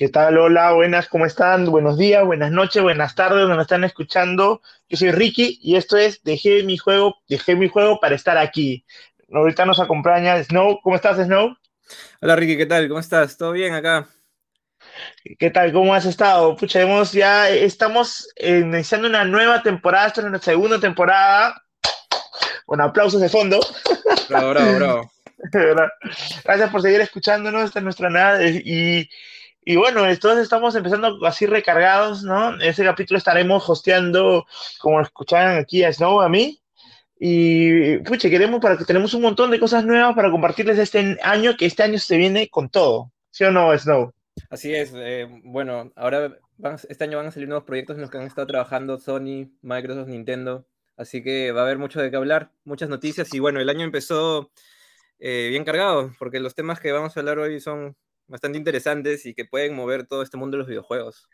¿Qué tal? Hola, buenas, ¿cómo están? Buenos días, buenas noches, buenas tardes, nos están escuchando. Yo soy Ricky y esto es Dejé mi juego, dejé mi juego para estar aquí. Ahorita nos acompaña Snow. ¿Cómo estás, Snow? Hola, Ricky, ¿qué tal? ¿Cómo estás? ¿Todo bien acá? ¿Qué tal? ¿Cómo has estado? Pucha, hemos, ya estamos iniciando una nueva temporada, esta es nuestra segunda temporada. Con aplausos de fondo. Bravo, bravo, bravo. Gracias por seguir escuchándonos, esta es nuestra nada. Y y bueno, entonces estamos empezando así recargados, ¿no? Ese capítulo estaremos hosteando, como escuchaban aquí a Snow, a mí. Y, pucha, queremos para que tenemos un montón de cosas nuevas para compartirles este año, que este año se viene con todo. ¿Sí o no, Snow? Así es. Eh, bueno, ahora este año van a salir nuevos proyectos en los que han estado trabajando Sony, Microsoft, Nintendo. Así que va a haber mucho de qué hablar, muchas noticias. Y bueno, el año empezó eh, bien cargado, porque los temas que vamos a hablar hoy son bastante interesantes y que pueden mover todo este mundo de los videojuegos.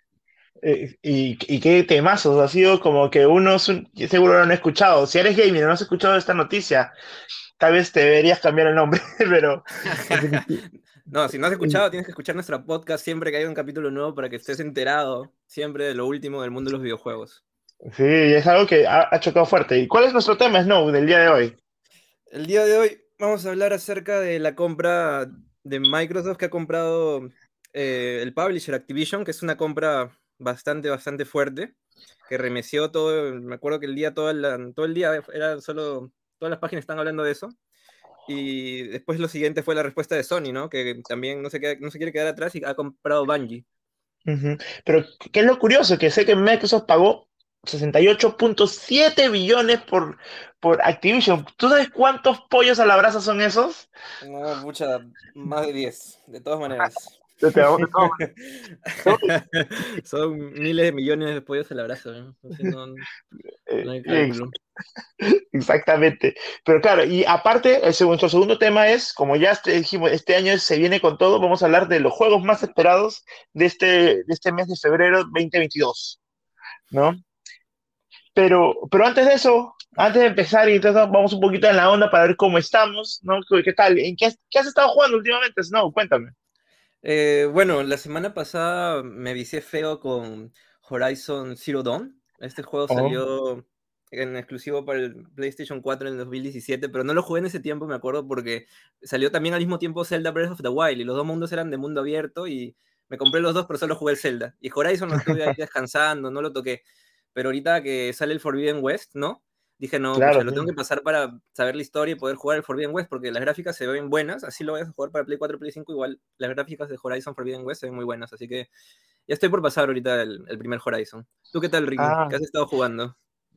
Eh, y, y, qué temazos, ha sido como que uno seguro lo han escuchado. Si eres gamer y no has escuchado esta noticia, tal vez te deberías cambiar el nombre, pero... no, si no has escuchado, tienes que escuchar nuestra podcast siempre que haya un capítulo nuevo para que estés enterado siempre de lo último del mundo de los videojuegos. Sí, es algo que ha, ha chocado fuerte. ¿Y cuál es nuestro tema, Snow, del día de hoy? El día de hoy vamos a hablar acerca de la compra de Microsoft que ha comprado eh, el publisher Activision, que es una compra bastante, bastante fuerte, que remeció todo, me acuerdo que el día, todo el, todo el día era solo, todas las páginas están hablando de eso. Y después lo siguiente fue la respuesta de Sony, ¿no? Que también no se, queda, no se quiere quedar atrás y ha comprado Bungie. Pero, ¿qué es lo curioso? Que sé que Microsoft pagó 68.7 billones por, por Activision. ¿Tú sabes cuántos pollos a la brasa son esos? No, mucha, más de 10, de todas maneras. son miles de millones de pollos a la brasa. Eh, exactamente. Pero claro, y aparte, el segundo, segundo tema es, como ya dijimos, este año se viene con todo, vamos a hablar de los juegos más esperados de este, de este mes de febrero 2022. ¿No? Pero, pero antes de eso, antes de empezar, y entonces vamos un poquito en la onda para ver cómo estamos, ¿no? ¿Qué tal? ¿En qué, has, estado jugando últimamente, Snow? Cuéntame. Eh, bueno, la semana pasada me vicié feo con Horizon Zero Dawn. Este juego oh. salió en exclusivo para el PlayStation 4 en el 2017, pero no lo jugué en ese tiempo, me acuerdo, porque salió también al mismo tiempo Zelda Breath of the Wild y los dos mundos eran de mundo abierto y me compré los dos, pero solo jugué el Zelda. Y Horizon lo estuve ahí descansando, no lo toqué pero ahorita que sale el Forbidden West, ¿no? Dije, no, claro, lo tengo que pasar para saber la historia y poder jugar el Forbidden West, porque las gráficas se ven buenas, así lo voy a jugar para Play 4, Play 5, igual las gráficas de Horizon Forbidden West se ven muy buenas, así que ya estoy por pasar ahorita el, primer Horizon. ¿Tú qué tal, Ricky? Ah. ¿Qué has estado jugando?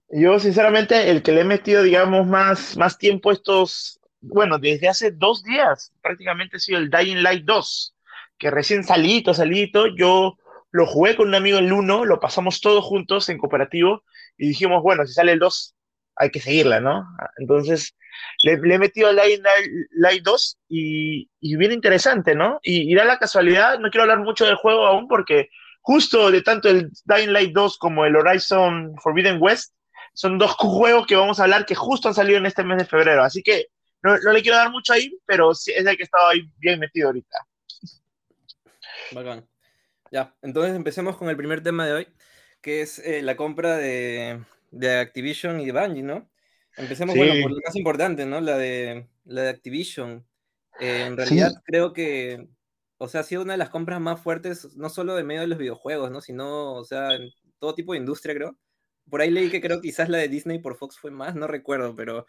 Yo, sinceramente, el que le he metido, digamos, más, más tiempo estos, bueno, desde hace dos días, prácticamente ha sido el Dying Light 2, que recién salito, salito, yo lo jugué con un amigo el 1, lo pasamos todos juntos en cooperativo y dijimos, bueno, si sale el 2, hay que seguirla, ¿no? Entonces, le, he metido Light, Light 2 y, y, bien interesante, ¿no? Y, da la casualidad, no quiero hablar mucho del juego aún porque justo de tanto el Dying Light 2 como el Horizon Forbidden West son dos juegos que vamos a hablar que justo han salido en este mes de febrero. Así que no, no le quiero dar mucho ahí, pero sí es el que estaba ahí bien metido ahorita. Bacán. Ya, entonces empecemos con el primer tema de hoy, que es eh, la compra de, Activision y de Bungie, ¿no? Empecemos bueno, por lo más importante, ¿no? La de, la de Activision. Eh, en realidad creo que, o sea, ha sido una de las compras más fuertes, no solo de medio de los videojuegos, ¿no? Sino, o sea, en todo tipo de industria, creo. Por ahí leí que creo quizás la de Disney por Fox fue más, no recuerdo, pero,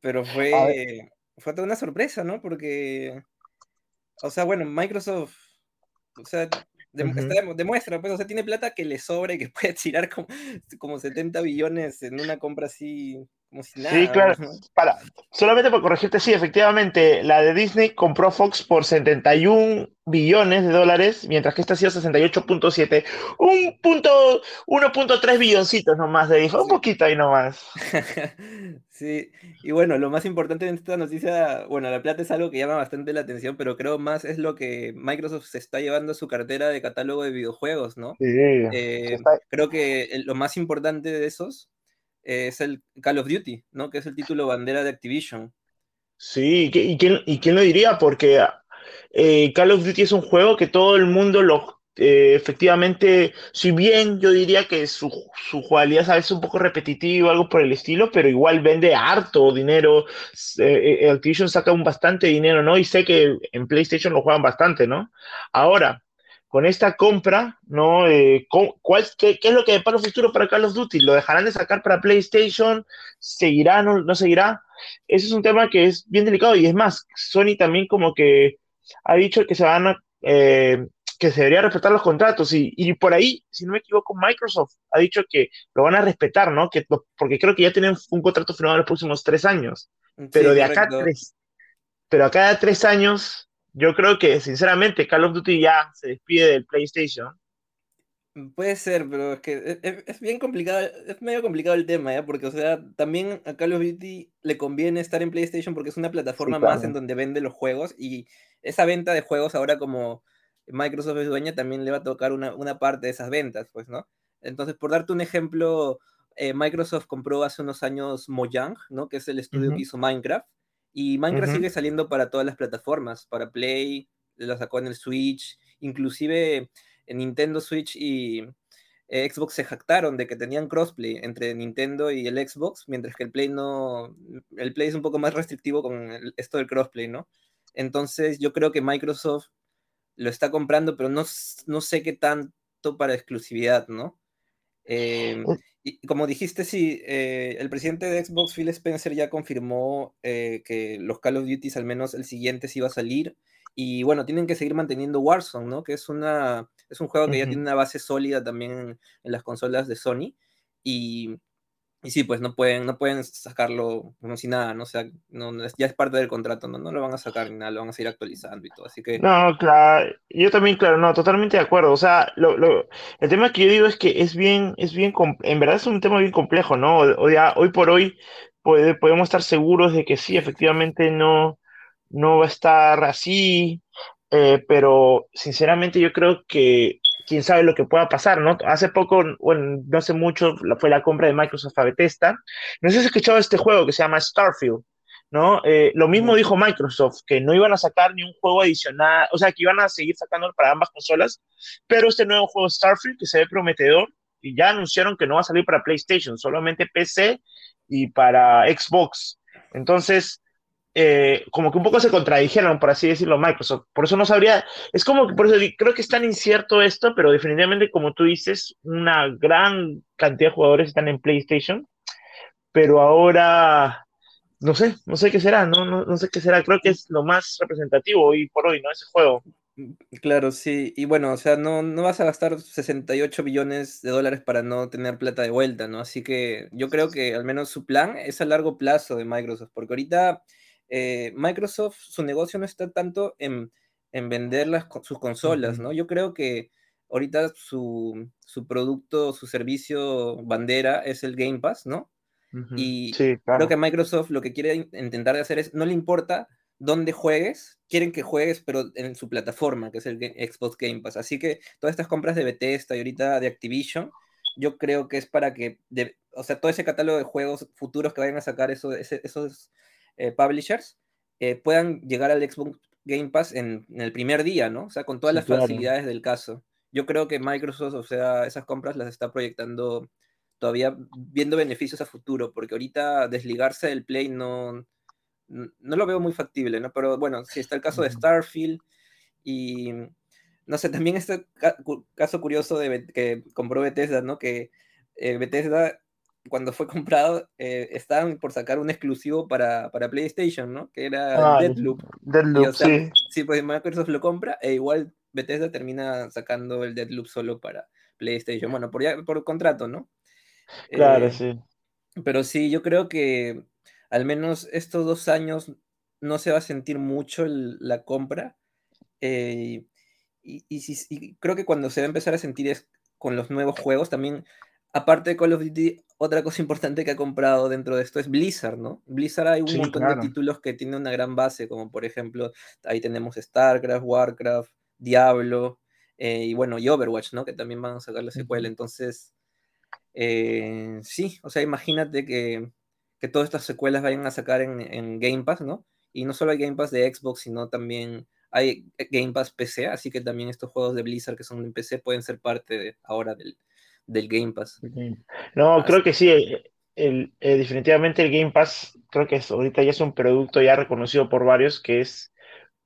pero fue, fue toda una sorpresa, ¿no? Porque, o sea, bueno, Microsoft o sea, demuestra, pues, o sea, tiene plata que le sobra y que puede tirar como, como 70 billones en una compra así, como si nada. Sí, claro. Para, solamente por corregirte, sí, efectivamente, la de Disney compró Fox por 71 billones de dólares, mientras que esta ha sido 68.7. Un punto, 1.3 billoncitos nomás de dijo, un poquito ahí nomás. Sí, y bueno, lo más importante en esta noticia, bueno, la plata es algo que llama bastante la atención, pero creo más es lo que Microsoft se está llevando a su cartera de catálogo de videojuegos, ¿no? Sí, eh, creo que lo más importante de esos es el Call of Duty, ¿no? Que es el título bandera de Activision. Sí, ¿y quién, y quién lo diría? Porque eh, Call of Duty es un juego que todo el mundo lo eh, efectivamente, si bien yo diría que su, su jugabilidad a veces es un poco repetitiva, algo por el estilo, pero igual vende harto dinero. Eh, eh, Activision saca un bastante dinero, ¿no? Y sé que en PlayStation lo juegan bastante, ¿no? Ahora, con esta compra, ¿no? ¿cuál, qué, es lo que depara el futuro para Call of Duty? ¿Lo dejarán de sacar para PlayStation? ¿Seguirá? ¿No, no seguirá? Ese es un tema que es bien delicado y es más, Sony también como que ha dicho que se van a que se debería respetar los contratos y, y, por ahí, si no me equivoco, Microsoft ha dicho que lo van a respetar, ¿no? Que, porque creo que ya tienen un contrato firmado en los próximos tres años. Pero de acá tres, pero a cada tres años, yo creo que sinceramente Call of Duty ya se despide del PlayStation. Puede ser, pero es que es, bien complicado, es medio complicado el tema, ¿ya? Porque, o sea, también a Call of Duty le conviene estar en PlayStation porque es una plataforma más en donde vende los juegos y esa venta de juegos ahora como Microsoft es dueña, también le va a tocar una, parte de esas ventas, pues, ¿no? Entonces, por darte un ejemplo, eh, Microsoft compró hace unos años Mojang, ¿no? Que es el estudio que hizo Minecraft. Y Minecraft sigue saliendo para todas las plataformas, para Play, lo sacó en el Switch, inclusive en Nintendo Switch y eh, Xbox se jactaron de que tenían crossplay entre Nintendo y el Xbox, mientras que el Play no, el Play es un poco más restrictivo con esto del crossplay, ¿no? Entonces yo creo que Microsoft lo está comprando, pero no, no sé qué tanto para exclusividad, ¿no? Em, y como dijiste, sí, eh, el presidente de Xbox, Phil Spencer, ya confirmó eh, que los Call of Duty, al menos el siguiente, sí va a salir. Y bueno, tienen que seguir manteniendo Warzone, ¿no? Que es, una, es un juego que ya tiene una base sólida también en, en las consolas de Sony. Y y sí, pues no pueden, no pueden sacarlo como si nada, ¿no? O sea, no, ya es parte del contrato, ¿no? No lo van a sacar ni nada, lo van a seguir actualizando y todo, así que... No, claro, yo también, claro, no, totalmente de acuerdo. O sea, lo, lo, el tema que yo digo es que es bien, es bien, en verdad es un tema bien complejo, ¿no? O, ya, hoy por hoy puede, podemos estar seguros de que sí, efectivamente no, no va a estar así, eh, pero sinceramente yo creo que quién sabe lo que pueda pasar, ¿no? Hace poco, bueno, no hace mucho, fue la compra de Microsoft a Bethesda. No sé si has escuchado este juego que se llama Starfield, ¿no? Eh, lo mismo dijo Microsoft, que no iban a sacar ni un juego adicional, o sea, que iban a seguir sacándolo para ambas consolas, pero este nuevo juego Starfield, que se ve prometedor, y ya anunciaron que no va a salir para PlayStation, solamente PC y para Xbox. Entonces, eh, como que un poco se contradijeron, por así decirlo, Microsoft. Por eso no sabría, es como que por eso creo que es tan incierto esto, pero definitivamente, como tú dices, una gran cantidad de jugadores están en PlayStation, pero ahora no sé, no sé qué será, no, no, no sé qué será, creo que es lo más representativo hoy por hoy, ¿no? Ese juego. Claro, sí, y bueno, o sea, no, no vas a gastar 68 billones de dólares para no tener plata de vuelta, ¿no? Así que yo creo que al menos su plan es a largo plazo de Microsoft, porque ahorita eh, Microsoft, su negocio no está tanto en, vender sus consolas, ¿no? Yo creo que ahorita su, producto, su servicio bandera es el Game Pass, ¿no? Y creo que Microsoft lo que quiere intentar de hacer es, no le importa dónde juegues, quieren que juegues, pero en su plataforma, que es el Xbox Game Pass. Así que todas estas compras de Bethesda y ahorita de Activision, yo creo que es para que, o sea, todo ese catálogo de juegos futuros que vayan a sacar eso, esos eh, publishers eh, puedan llegar al Xbox Game Pass en, el primer día, ¿no? O sea, con todas las facilidades del caso. Yo creo que Microsoft, o sea, esas compras las está proyectando todavía viendo beneficios a futuro, porque ahorita desligarse del Play no, no lo veo muy factible, ¿no? Pero bueno, si está el caso de Starfield y no sé, también este caso curioso de que compró Bethesda, ¿no? Que eh, Bethesda cuando fue comprado, eh, estaban por sacar un exclusivo para, PlayStation, ¿no? Que era ah, Deadloop. Deadloop, sí. Sí, pues Microsoft lo compra e igual Bethesda termina sacando el Deadloop solo para PlayStation. Bueno, por, ya, por contrato, ¿no? Claro, eh, sí. Pero sí, yo creo que al menos estos dos años no se va a sentir mucho la compra. Eh, y, y, creo que cuando se va a empezar a sentir es con los nuevos juegos, también aparte de Call of Duty, otra cosa importante que ha comprado dentro de esto es Blizzard, ¿no? Blizzard hay un montón de títulos que tienen una gran base, como por ejemplo, ahí tenemos StarCraft, Warcraft, Diablo, eh, y bueno, y Overwatch, ¿no? Que también van a sacar la secuela. Entonces, eh, sí, o sea, imagínate que, que, todas estas secuelas vayan a sacar en, en, Game Pass, ¿no? Y no solo hay Game Pass de Xbox, sino también hay Game Pass PC, así que también estos juegos de Blizzard que son en PC pueden ser parte de, ahora del, del Game Pass. No, creo que sí. El, eh, definitivamente el Game Pass creo que es, ahorita ya es un producto ya reconocido por varios que es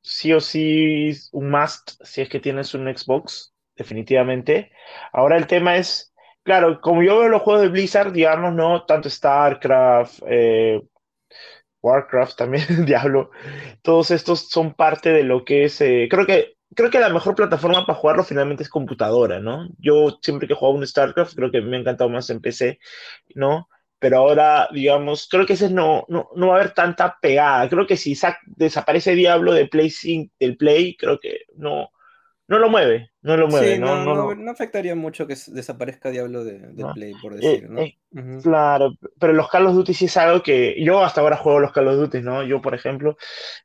sí o sí un must si es que tienes un Xbox, definitivamente. Ahora el tema es, claro, como yo veo los juegos de Blizzard, digamos, no tanto StarCraft, eh, Warcraft también, Diablo, todos estos son parte de lo que es, eh, creo que creo que la mejor plataforma para jugarlo finalmente es computadora, ¿no? Yo siempre que he jugado un StarCraft, creo que me ha encantado más en PC, ¿no? Pero ahora, digamos, creo que ese no, no, no va a haber tanta pegada. Creo que si desaparece Diablo de Play del Play, creo que no, no lo mueve, no lo mueve. Sí, no, no, no, afectaría mucho que desaparezca Diablo de, Play, por decir, ¿no? Eh, claro, pero los Call of Duty sí es algo que yo hasta ahora juego los Call of Duty, ¿no? Yo, por ejemplo,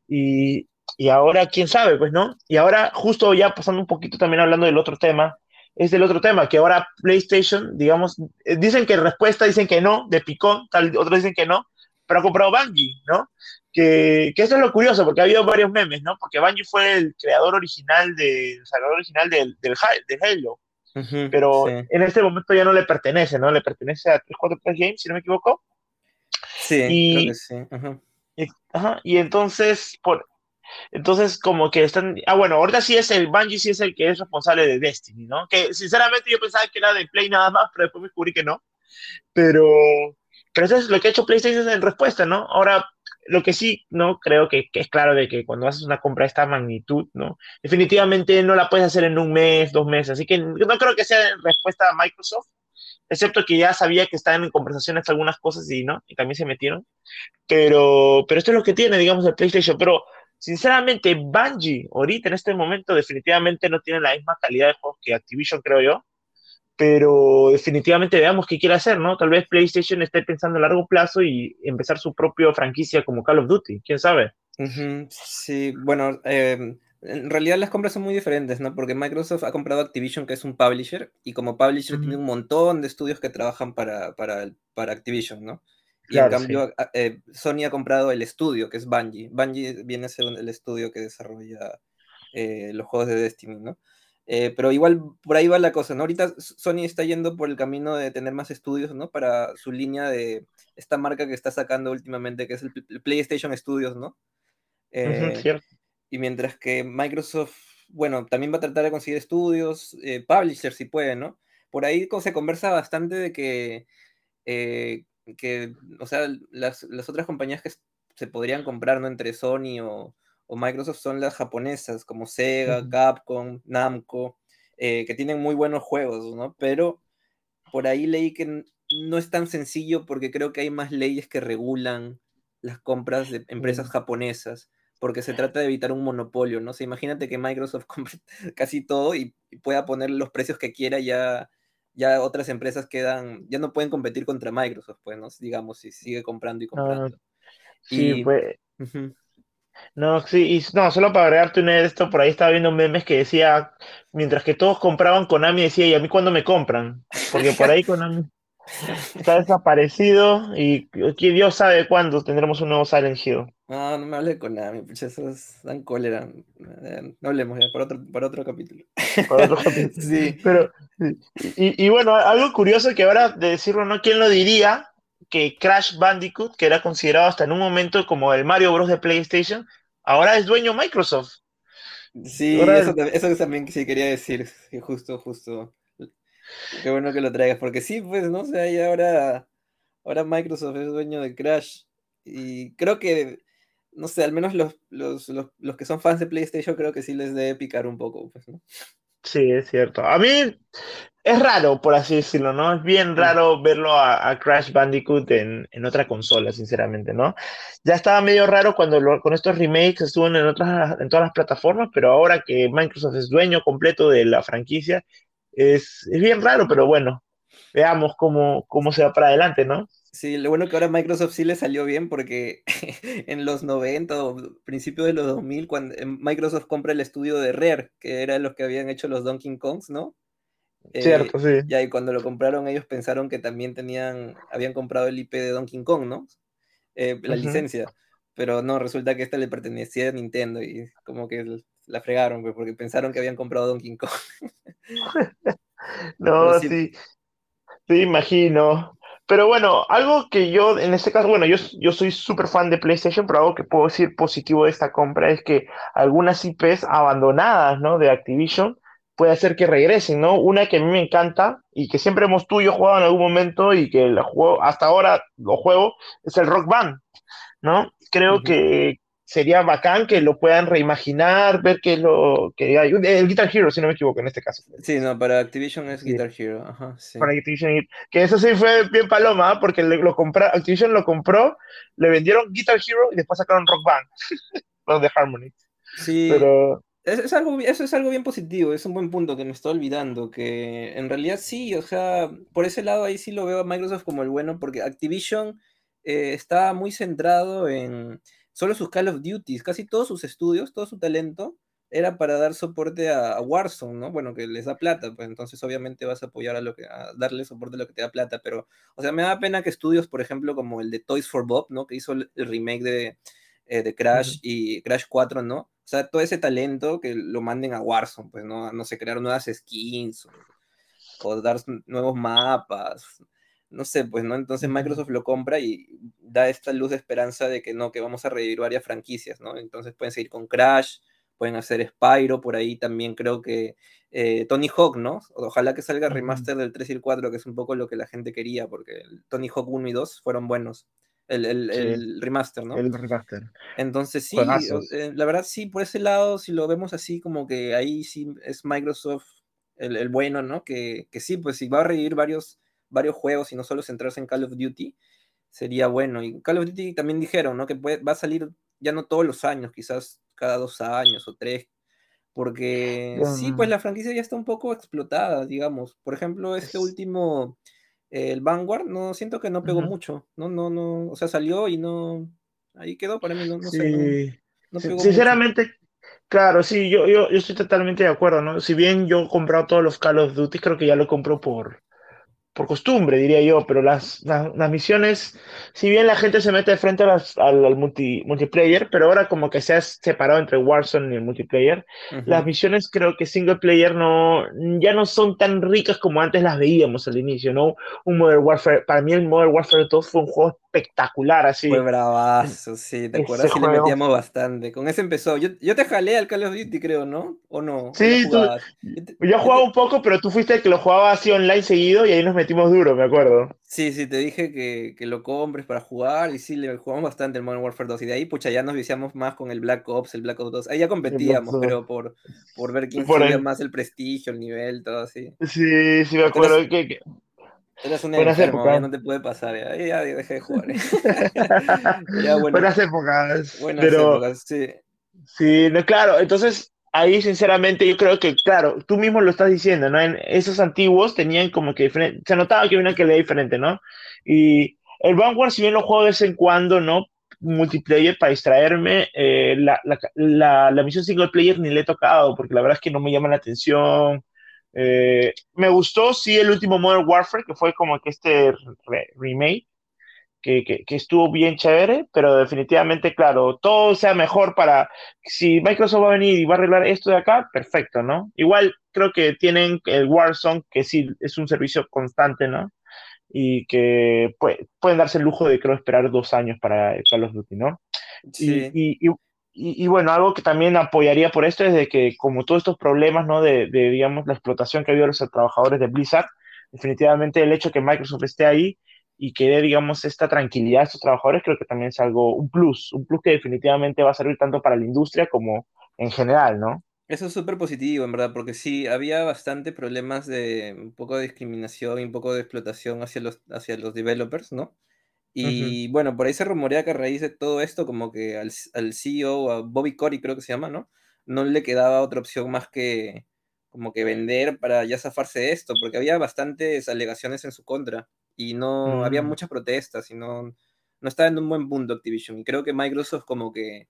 y, y ahora, quién sabe, pues, ¿no? Y ahora, justo ya pasando un poquito también hablando del otro tema, es del otro tema, que ahora PlayStation, digamos, eh, dicen que respuesta, dicen que no, de picón, tal, otros dicen que no, pero ha comprado Bungie, ¿no? Que, que eso es lo curioso, porque ha habido varios memes, ¿no? Porque Bungie fue el creador original, de, el salvador original del, del, Halo, pero en este momento ya no le pertenece, ¿no? Le pertenece a 343 Games, si no me equivoco. Sí, y, creo que sí. Y, ajá, y entonces, por, entonces, como que están. Ah, bueno, ahorita sí es el Bungie, sí es el que es responsable de Destiny, ¿no? Que sinceramente yo pensaba que era de Play nada más, pero después me descubrí que no. Pero. Pero eso es lo que ha hecho PlayStation en respuesta, ¿no? Ahora, lo que sí, ¿no? Creo que, que, es claro de que cuando haces una compra de esta magnitud, ¿no? Definitivamente no la puedes hacer en un mes, dos meses. Así que no creo que sea respuesta a Microsoft, excepto que ya sabía que estaban en conversaciones algunas cosas y, ¿no? Y también se metieron. Pero, pero esto es lo que tiene, digamos, el PlayStation. Pero Sinceramente, Bungie, ahorita en este momento, definitivamente no tiene la misma calidad de juegos que Activision, creo yo. Pero definitivamente veamos qué quiere hacer, ¿no? Tal vez PlayStation esté pensando a largo plazo y empezar su propia franquicia como Call of Duty, quién sabe. Sí, bueno, em, en realidad las compras son muy diferentes, ¿no? Porque Microsoft ha comprado Activision, que es un publisher, y como publisher tiene un montón de estudios que trabajan para, para, para Activision, ¿no? Y en cambio, eh, Sony ha comprado el estudio, que es Bungie. Bungie viene a ser el estudio que desarrolla eh, los juegos de Destiny, ¿no? Eh, pero igual por ahí va la cosa, ¿no? Ahorita Sony está yendo por el camino de tener más estudios, ¿no? Para su línea de esta marca que está sacando últimamente, que es el PlayStation Studios, ¿no? y mientras que Microsoft, bueno, también va a tratar de conseguir estudios, publishers si puede, ¿no? Por ahí se conversa bastante de que que, o sea, las, otras compañías que se podrían comprar, ¿no? Entre Sony o, Microsoft son las japonesas, como Sega, Capcom, Namco, eh, que tienen muy buenos juegos, ¿no? Pero por ahí leí que no es tan sencillo porque creo que hay más leyes que regulan las compras de empresas japonesas, porque se trata de evitar un monopolio, ¿no? O imagínate que Microsoft compre casi todo y, y pueda poner los precios que quiera ya ya otras empresas quedan, ya no pueden competir contra Microsoft, pues, ¿no? Digamos, si sigue comprando y comprando. sí, pues. No, sí, y no, solo para agregarte una de esto, por ahí estaba viendo memes que decía, mientras que todos compraban Konami, decía, ¿y a mí cuándo me compran? Porque por ahí Konami está desaparecido y Dios sabe cuándo tendremos un nuevo Silent Hill. No, no me hable de Konami, esos dan cólera. Eh, no hablemos ya, para otro, para otro capítulo. Para otro capítulo. sí. Pero, y, y, bueno, algo curioso que ahora de decirlo, ¿no? ¿Quién lo diría? Que Crash Bandicoot, que era considerado hasta en un momento como el Mario Bros. de PlayStation, ahora es dueño Microsoft. Sí, eso, eso, también sí quería decir, justo, justo. Qué bueno que lo traigas, porque sí, pues, ¿no? O sea, y ahora, ahora Microsoft es dueño de Crash. Y creo que, no sé, al menos los, los, los, que son fans de PlayStation creo que sí les debe picar un poco, pues, ¿no? Sí, es cierto. A mí es raro, por así decirlo, ¿no? Es bien raro verlo a, Crash Bandicoot en, en, otra consola, sinceramente, ¿no? Ya estaba medio raro cuando con estos remakes estuvo en, otras, en todas las plataformas, pero ahora que Microsoft es dueño completo de la franquicia, es, es bien raro, pero bueno, veamos cómo, cómo se va para adelante, ¿no? Sí, lo bueno que ahora Microsoft sí le salió bien porque en los 90 o principios de los 2000, cuando Microsoft compra el estudio de Rare, que era los que habían hecho los Donkey Kongs, ¿no? Eh, Cierto, sí. Ya, y cuando lo compraron ellos pensaron que también tenían, habían comprado el IP de Donkey Kong, ¿no? Eh, la licencia. Pero no, resulta que esta le pertenecía a Nintendo y como que la fregaron, pues, porque pensaron que habían comprado Donkey Kong. no, sí, sí, imagino. Pero bueno, algo que yo, en este caso, bueno, yo, yo soy súper fan de PlayStation, pero algo que puedo decir positivo de esta compra es que algunas IPs abandonadas, ¿no? De Activision puede hacer que regresen, ¿no? Una que a mí me encanta y que siempre hemos tú y yo jugado en algún momento y que la juego, hasta ahora lo juego, es el Rock Band, ¿no? Creo que sería bacán que lo puedan reimaginar, ver qué es lo que hay. El Guitar Hero, si no me equivoco, en este caso. Sí, no, para Activision es Guitar Hero. Ajá, sí. Para Activision, que eso sí fue bien paloma, ¿ah? porque lo compró, Activision lo compró, le vendieron Guitar Hero y después sacaron Rock Band, los de Harmony. Sí. Pero es, algo, eso es algo bien positivo, es un buen punto que me estoy olvidando, que en realidad sí, o sea, por ese lado ahí sí lo veo a Microsoft como el bueno, porque Activision eh, está muy centrado en solo sus Call of Duties, casi todos sus estudios, todo su talento era para dar soporte a, Warzone, ¿no? Bueno, que les da plata, pues entonces obviamente vas a apoyar a lo que, a darle soporte a lo que te da plata, pero, o sea, me da pena que estudios, por ejemplo, como el de Toys for Bob, ¿no? Que hizo el, remake de, eh, de Crash y Crash 4, ¿no? O sea, todo ese talento que lo manden a Warzone, pues no, no sé, crear nuevas skins o, dar nuevos mapas, no sé, pues no, entonces Microsoft lo compra y da esta luz de esperanza de que no, que vamos a revivir varias franquicias, ¿no? Entonces pueden seguir con Crash, pueden hacer Spyro, por ahí también creo que eh, Tony Hawk, ¿no? Ojalá que salga remaster del 3 y el 4, que es un poco lo que la gente quería, porque Tony Hawk 1 y 2 fueron buenos. El, remaster, ¿no? El remaster. Entonces sí, eh, la verdad sí, por ese lado, si lo vemos así como que ahí sí es Microsoft el, bueno, ¿no? Que, sí, pues si va a revivir varios, varios juegos y no solo centrarse en Call of Duty, sería bueno. Y Call of Duty también dijeron, ¿no? Que va a salir ya no todos los años, quizás cada dos años o tres, porque sí, pues la franquicia ya está un poco explotada, digamos. Por ejemplo, este último el Vanguard, no siento que no pegó mucho. No, no, no. O sea, salió y no. Ahí quedó para mí, no, sé. Sinceramente, claro, sí, yo, yo, yo estoy totalmente de acuerdo, ¿no? Si bien yo he comprado todos los Call of Duty, creo que ya lo compro por, por costumbre, diría yo, pero las, las, misiones, si bien la gente se mete de frente al, multiplayer, pero ahora como que se ha separado entre Warzone y el multiplayer, las misiones creo que single player no, ya no son tan ricas como antes las veíamos al inicio, ¿no? Un Modern Warfare, para mí el Modern Warfare 2 fue un juego espectacular, así. Fue bravazo, sí, ¿te acuerdas? que le metíamos bastante. Con ese empezó. Yo, yo, te jalé al Call of Duty, creo, ¿no? ¿O no? Sí, tú, yo jugaba un poco, pero tú fuiste el que lo jugaba así online seguido y ahí nos metimos duro, me acuerdo. Sí, sí, te dije que, que lo compres para jugar y sí, le jugamos bastante el Modern Warfare 2 y de ahí, pucha, ya nos viciamos más con el Black Ops, el Black Ops 2. Ahí ya competíamos, pero por, por ver quién tenía más el prestigio, el nivel, todo así. Sí, sí, me acuerdo. que, Eras un enfermo, no te puede pasar, ya, ya dejé de jugar. buenas épocas. Buenas épocas, sí. Sí, no, claro, entonces ahí sinceramente yo creo que, claro, tú mismo lo estás diciendo, ¿no? En esos antiguos tenían como que diferente, se notaba que había una calidad diferente, ¿no? Y el Vanguard, si bien lo juego de vez en cuando, ¿no? Multiplayer para distraerme, eh, la, la, la, la, misión single player ni le he tocado, porque la verdad es que no me llama la atención. Eh, me gustó, sí, el último Modern Warfare, que fue como que este remake, que, que, estuvo bien chévere, pero definitivamente, claro, todo sea mejor para, si Microsoft va a venir y va a arreglar esto de acá, perfecto, ¿no? Igual creo que tienen el Warzone, que sí es un servicio constante, ¿no? Y que pueden darse el lujo de, creo, esperar dos años para Call of Duty, ¿no? Sí. y, y, bueno, algo que también apoyaría por esto es de que como todos estos problemas, ¿no? De, digamos, la explotación que ha habido los trabajadores de Blizzard, definitivamente el hecho que Microsoft esté ahí y que dé, digamos, esta tranquilidad a estos trabajadores, creo que también es algo, un plus, un plus que definitivamente va a servir tanto para la industria como en general, ¿no? Eso es súper positivo, en verdad, porque sí, había bastante problemas de un poco de discriminación y un poco de explotación hacia los, hacia los developers, ¿no? Y bueno, por ahí se rumorea que a raíz de todo esto, como que al, al CEO, a Bobby Corey creo que se llama, ¿no? No le quedaba otra opción más que como que vender para ya zafarse de esto, porque había bastantes alegaciones en su contra y no había mm. muchas protestas y no, no estaba en un buen punto Activision. Y creo que Microsoft como que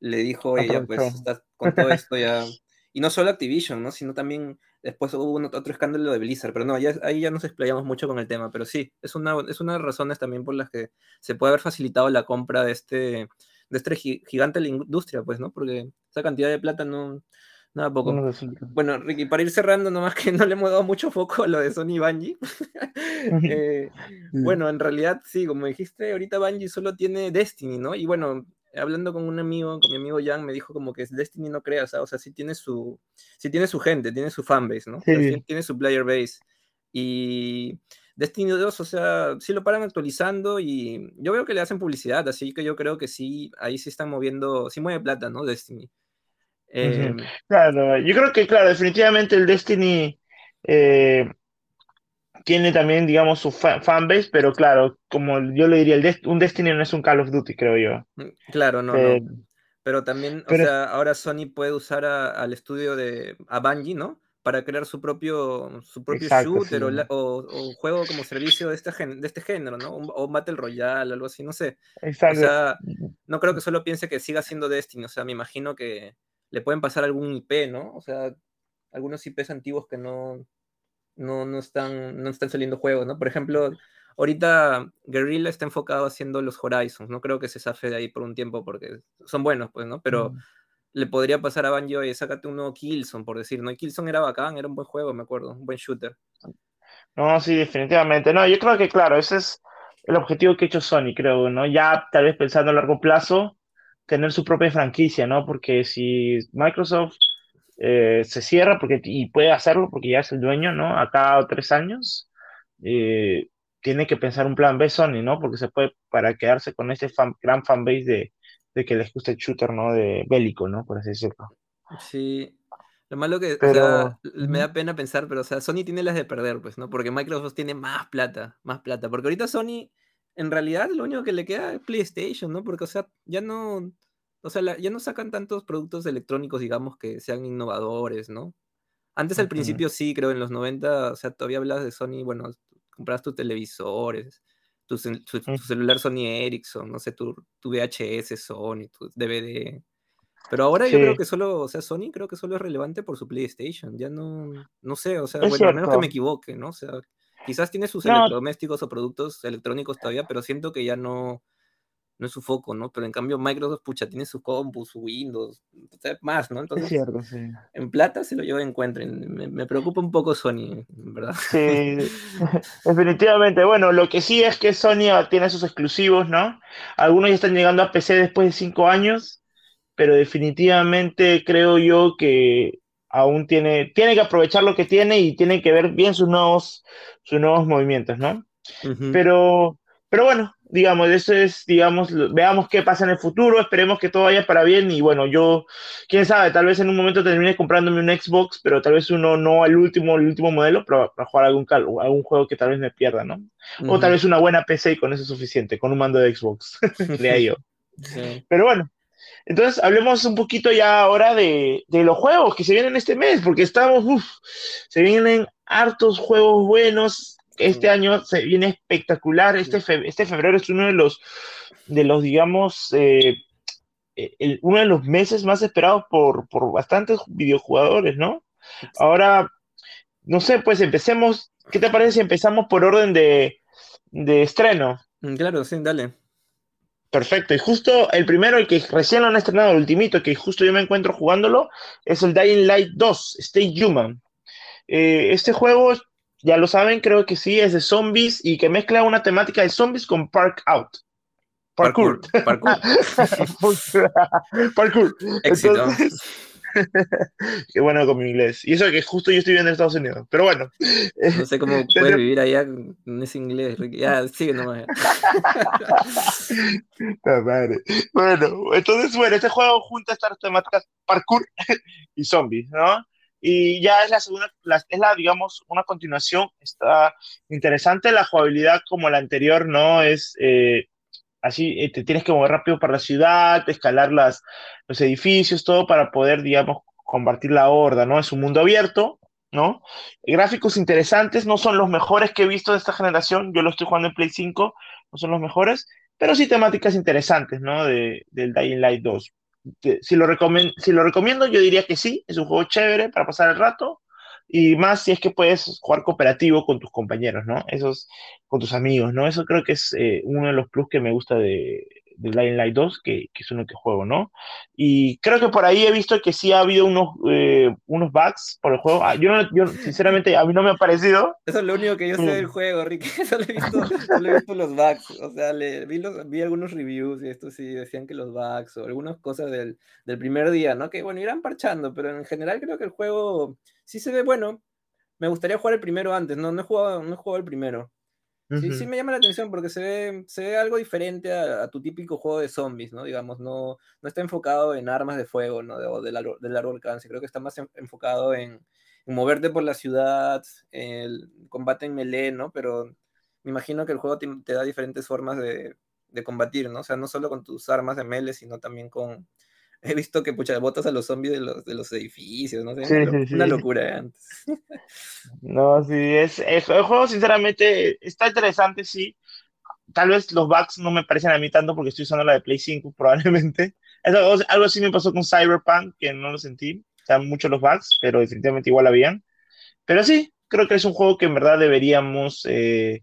le dijo, ella, pues está con todo esto ya. Y no solo Activision, ¿no? Sino también después hubo otro escándalo de Blizzard, pero no, ahí ya nos explayamos mucho con el tema, pero sí, es una, es una de las razones también por las que se puede haber facilitado la compra de este, de este gigante de la industria, pues, ¿no? Porque esa cantidad de plata no, nada poco. bueno, Ricky, para ir cerrando, nomás que no le hemos dado mucho foco a lo de Sony Bungie. Eh, bueno, en realidad sí, como dijiste, ahorita Bungie solo tiene Destiny, ¿no? Y bueno, hablando con un amigo, con mi amigo Jan, me dijo como que Destiny no crea, o sea, sí tiene su, sí tiene su gente, tiene su fanbase, ¿no? tiene su player base. Y Destiny 2, o sea, sí lo paran actualizando y yo veo que le hacen publicidad, así que yo creo que sí, ahí sí están moviendo, sí mueve plata, ¿no? Destiny. Em, claro, yo creo que, claro, definitivamente el Destiny eh, tiene también, digamos, su fanbase, pero claro, como yo le diría, el un Destiny no es un Call of Duty, creo yo. Mm, claro, no, no. Pero también, o sea, ahora Sony puede usar al estudio de a Bungie, ¿no? Para crear su propio, su propio shooter o, juego como servicio de este, de este género, ¿no? O, Battle Royale, algo así, no sé. Exacto. O sea, no creo que solo piense que siga siendo Destiny, o sea, me imagino que le pueden pasar algún IP, ¿no? O sea, algunos IPs antiguos que no, no, no, están, no están saliendo juegos, ¿no? Por ejemplo, ahorita Guerrilla está enfocado haciendo los Horizons, no creo que se zafe de ahí por un tiempo porque son buenos, pues, ¿no? Pero mm. le podría pasar a Banjo y sácate un nuevo Killzone, por decir, ¿no? Y Killzone era bacán, era un buen juego, me acuerdo, un buen shooter. No, sí, definitivamente. No, yo creo que, claro, ese es el objetivo que ha hecho Sony, creo, ¿no? Ya tal vez pensando a largo plazo, tener su propia franquicia, ¿no? Porque si Microsoft eh, se cierra porque, y puede hacerlo porque ya es el dueño, ¿no? A cada tres años, eh, tiene que pensar un plan B Sony, ¿no? Porque se puede, para quedarse con ese fan, gran fanbase de, de que les gusta el shooter, ¿no? De bélico, ¿no? Por así decirlo. Sí. Lo malo que, o sea, me da pena pensar, pero, o sea, Sony tiene las de perder, pues, ¿no? Porque Microsoft tiene más plata, más plata. Porque ahorita Sony, en realidad, lo único que le queda es PlayStation, ¿no? Porque, o sea, ya no, o sea, ya no sacan tantos productos electrónicos, digamos, que sean innovadores, ¿no? Antes al principio sí, creo, en los 90, o sea, todavía hablas de Sony, bueno, compras tus televisores, tu, celular Sony Ericsson, no sé, tu, tu, VHS Sony, tu DVD. Pero ahora yo creo que solo, o sea, Sony creo que solo es relevante por su PlayStation, ya no, no sé, o sea, bueno, al menos que me equivoque, ¿no? O sea, quizás tiene sus electrodomésticos o productos electrónicos todavía, pero siento que ya no, no es su foco, ¿no? Pero en cambio Microsoft, pucha, tiene su compu, su Windows, más, ¿no? Entonces, es cierto, sí. En plata se lo lleva encuentren. Me, me, preocupa un poco Sony, ¿verdad? Sí, definitivamente. Bueno, lo que sí es que Sony tiene sus exclusivos, ¿no? Algunos ya están llegando a PC después de cinco años, pero definitivamente creo yo que aún tiene, tiene que aprovechar lo que tiene y tiene que ver bien sus nuevos, sus nuevos movimientos, ¿no? Pero pero bueno, digamos, eso es, digamos, veamos qué pasa en el futuro, esperemos que todo vaya para bien y bueno, yo, quién sabe, tal vez en un momento termine comprándome un Xbox, pero tal vez uno no el último, el último modelo, pero para jugar algún, algún juego que tal vez me pierda, ¿no? O tal vez una buena PC y con eso es suficiente, con un mando de Xbox, crea yo. Pero bueno, entonces hablemos un poquito ya ahora de, de, los juegos que se vienen este mes, porque estamos, uff, se vienen hartos juegos buenos, este año se viene espectacular. Este, este febrero es uno de los, de los digamos, eh, eh, uno de los meses más esperados por, por bastantes videojugadores, ¿no? Ahora, no sé, pues empecemos. ¿Qué te parece si empezamos por orden de, de estreno? Mm, claro, sí, dale. Perfecto, y justo el primero, el que recién lo han estrenado, el ultimito, que justo yo me encuentro jugándolo, es el Dying Light 2, Stay Human. Eh, este juego ya lo saben, creo que sí, es de zombies y que mezcla una temática de zombies con Park Out. Parkour. Parkour. Parkour. Éxito. qué bueno con mi inglés. Y eso que justo yo estoy viviendo en Estados Unidos. Pero bueno. No sé cómo puedes vivir allá con ese inglés. Ya, sigue nomás. bueno, entonces, bueno, este juego junta estas temáticas parkour y zombies, ¿no? Y ya es la segunda, es la, digamos, una continuación. Está interesante la jugabilidad como la anterior, ¿no? Es eh, así, eh, te tienes que mover rápido para la ciudad, escalar las, los edificios, todo para poder, digamos, combatir la horda, ¿no? Es un mundo abierto, ¿no? Gráficos interesantes, no son los mejores que he visto de esta generación, yo lo estoy jugando en Play 5, no son los mejores, pero sí temáticas interesantes, ¿no? De, del Dying Light 2. si, lo si lo recomiendo, yo diría que sí, es un juego chévere para pasar el rato, y más si es que puedes jugar cooperativo con tus compañeros, ¿no? Esos, con tus amigos, ¿no? Eso creo que es eh, uno de los plus que me gusta de, de Dying Light 2, que, que, es uno que juego, ¿no? Y creo que por ahí he visto que sí ha habido unos, eh, unos bugs por el juego. Ah, yo, yo, sinceramente, a mí no me ha parecido. Eso es lo único que yo sé mm. del juego, Ricky. Solo he visto, solo he visto los bugs. O sea, le, vi, los, vi algunos reviews y esto sí decían que los bugs o algunas cosas del, del primer día, ¿no? Que bueno, irán parchando, pero en general creo que el juego sí se ve bueno. Me gustaría jugar el primero antes, no, no he jugado, no he jugado el primero. Sí, sí me llama la atención porque se ve, se ve algo diferente a, tu típico juego de zombies, ¿no? Digamos, no, no está enfocado en armas de fuego, ¿no? De, o del, del largo alcance. Creo que está más enfocado en, moverte por la ciudad, el combate en melee, ¿no? Pero me imagino que el juego te, te da diferentes formas de, de, combatir, ¿no? O sea, no solo con tus armas de melee, sino también con, he visto que pucha, botas a los zombies de los, de los edificios, no sé, una, locura ¿eh? antes. No, sí, es, el juego sinceramente está interesante, sí. Tal vez los bugs no me parecen a mí tanto porque estoy usando la de Play 5 probablemente. Algo, algo así me pasó con Cyberpunk, que no lo sentí. Están muchos los bugs, pero definitivamente igual habían. Pero sí, creo que es un juego que en verdad deberíamos eh,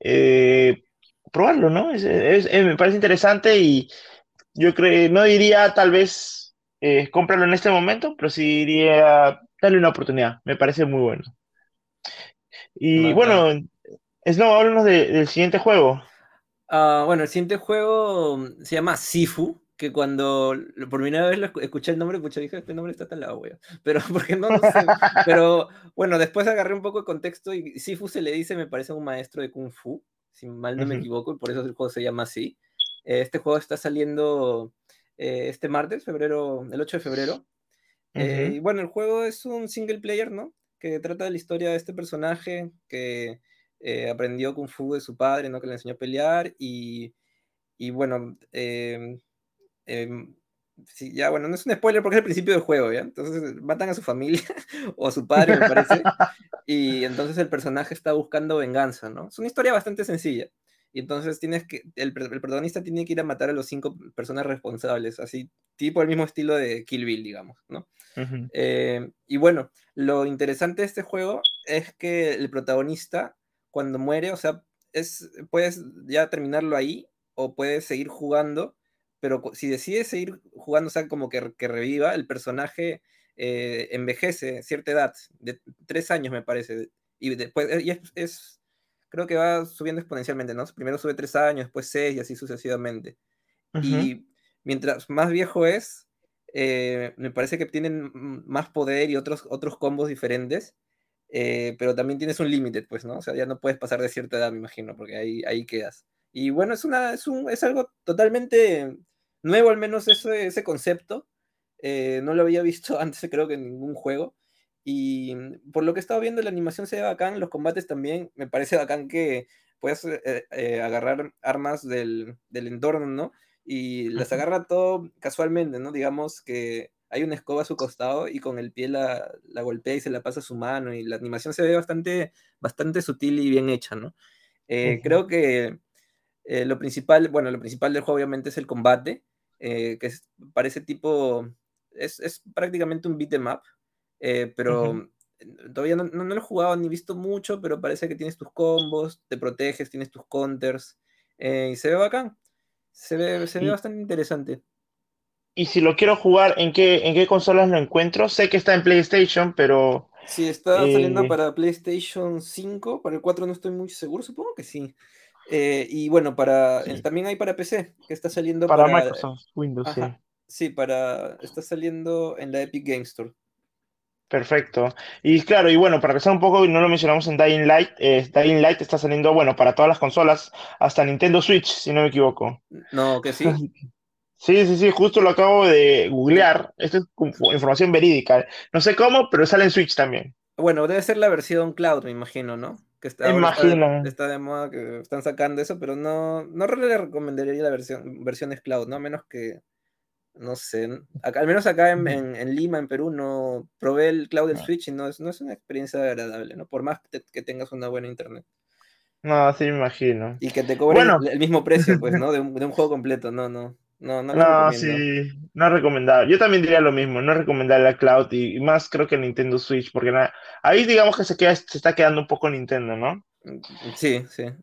eh, probarlo, ¿no? me parece interesante y yo creo, no diría tal vez eh, cómpralo en este momento, pero sí diría darle una oportunidad. Me parece muy bueno. Y bueno, Snow, háblanos del siguiente juego. Ah, bueno, el siguiente juego se llama Sifu, que cuando por primera vez lo escuché el nombre, escuché, dije, este nombre está tan lado, güey. Pero, porque no, no sé. Pero bueno, después agarré un poco de contexto y Sifu se le dice, me parece, un maestro de Kung Fu, si mal no me equivoco, y por eso el juego se llama así. Este juego está saliendo eh, este martes, febrero, el 8 de febrero. Eh, y bueno, el juego es un single player, ¿no? Que trata de la historia de este personaje que eh, aprendió Kung Fu de su padre, ¿no? Que le enseñó a pelear y, y bueno, em, em, sí, ya bueno, no es un spoiler porque es el principio del juego, ¿ya? Entonces matan a su familia o a su padre, me parece, y entonces el personaje está buscando venganza, ¿no? Es una historia bastante sencilla. Y entonces tienes que, el, protagonista tiene que ir a matar a los cinco personas responsables, así, tipo el mismo estilo de Kill Bill, digamos, ¿no? Eh, y bueno, lo interesante de este juego es que el protagonista, cuando muere, o sea, es, puedes ya terminarlo ahí o puedes seguir jugando, pero si decides seguir jugando, o sea, como que, que reviva, el personaje eh, envejece cierta edad, de tres años me parece, y después, y es creo que va subiendo exponencialmente, ¿no? Primero sube tres años, después seis y así sucesivamente. Y mientras más viejo es, eh, me parece que tienen más poder y otros, otros combos diferentes, eh, pero también tienes un límite, pues, ¿no? O sea, ya no puedes pasar de cierta edad, me imagino, porque ahí, ahí quedas. Y bueno, es, una, es, un, es algo totalmente nuevo, al menos ese, ese concepto. Eh, no lo había visto antes, creo que en ningún juego. Y mm, por lo que he estado viendo, la animación se ve bacán, los combates también, me parece bacán que puedes eh, eh, agarrar armas del, del, entorno, ¿no? Y las agarra todo casualmente, ¿no? Digamos que hay una escoba a su costado y con el pie la, la, golpea y se la pasa a su mano y la animación se ve bastante, bastante sutil y bien hecha, ¿no? Eh, creo que lo principal, bueno, lo principal del juego obviamente es el combate, que es, parece tipo, es, es prácticamente un beat em up, eh, pero todavía no, no, lo he jugado ni visto mucho, pero parece que tienes tus combos, te proteges, tienes tus counters, eh, y se ve bacán. Se ve, se ve bastante interesante. Y si lo quiero jugar, ¿en qué, ¿en qué consolas lo encuentro? Sé que está en PlayStation, pero... Sí, está saliendo eh, para PlayStation 5, para el 4 no estoy muy seguro, supongo que sí. y bueno, para también hay para PC, que está saliendo para, para Microsoft Windows, sí. Sí, para está saliendo en la Epic Game Store. Perfecto. Y claro, y bueno, para empezar un poco, no lo mencionamos en Dying Light, eh, Dying Light está saliendo, bueno, para todas las consolas, hasta Nintendo Switch, si no me equivoco. No, que sí. Sí, sí, sí, justo lo acabo de googlear. Esto es información verídica. No sé cómo, pero sale en Switch también. Bueno, debe ser la versión cloud, me imagino, ¿no? Que está, Imagino. Está, de moda que están sacando eso, pero no, no le recomendaría la versión versiones cloud, ¿no? A menos que no sé, al menos acá en, Lima, en Perú, no probé el cloud del Switch y no es, no es una experiencia agradable, ¿no? Por más que, tengas una buena internet. No, sí me imagino. Y que te cobren el, mismo precio, pues, ¿no? De un, de un, juego completo, no, no. No, no, no sí, no es recomendable. Yo también diría lo mismo, no es recomendable la cloud y, más creo que Nintendo Switch, porque ahí digamos que se, queda, se está quedando un poco Nintendo, ¿no? Sí, sí, se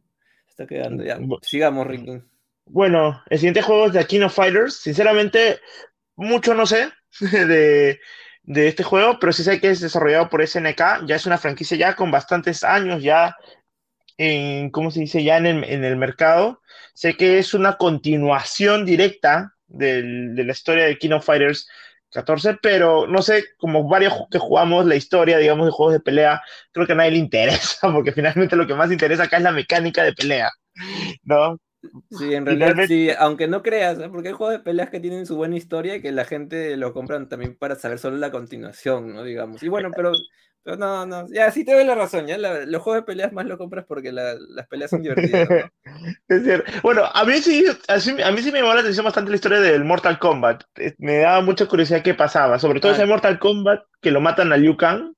está quedando ya. Sigamos, Ricky. Bueno, el siguiente juego es de King Fighters. Sinceramente, mucho no sé de, este juego, pero sí sé que es desarrollado por SNK. Ya es una franquicia ya con bastantes años ya en, ¿cómo se dice? Ya en el, mercado. Sé que es una continuación directa de la historia de King Fighters 14, pero no sé, como varios que jugamos la historia, digamos, de juegos de pelea, creo que a nadie le interesa, porque finalmente lo que más interesa acá es la mecánica de pelea, ¿no? Sí, en realidad sí, aunque no creas, ¿eh? porque hay juegos de peleas que tienen su buena historia y que la gente lo compran también para saber solo la continuación, ¿no? Digamos. Y bueno, pero, pero no, no, ya sí te doy la razón, ya los juegos de peleas más lo compras porque las peleas son divertidas. es cierto. Bueno, a mí sí, a mí sí me llamó la atención bastante la historia del Mortal Kombat. Eh, me daba mucha curiosidad qué pasaba, sobre todo ah. ese Mortal Kombat que lo matan a Liu Kang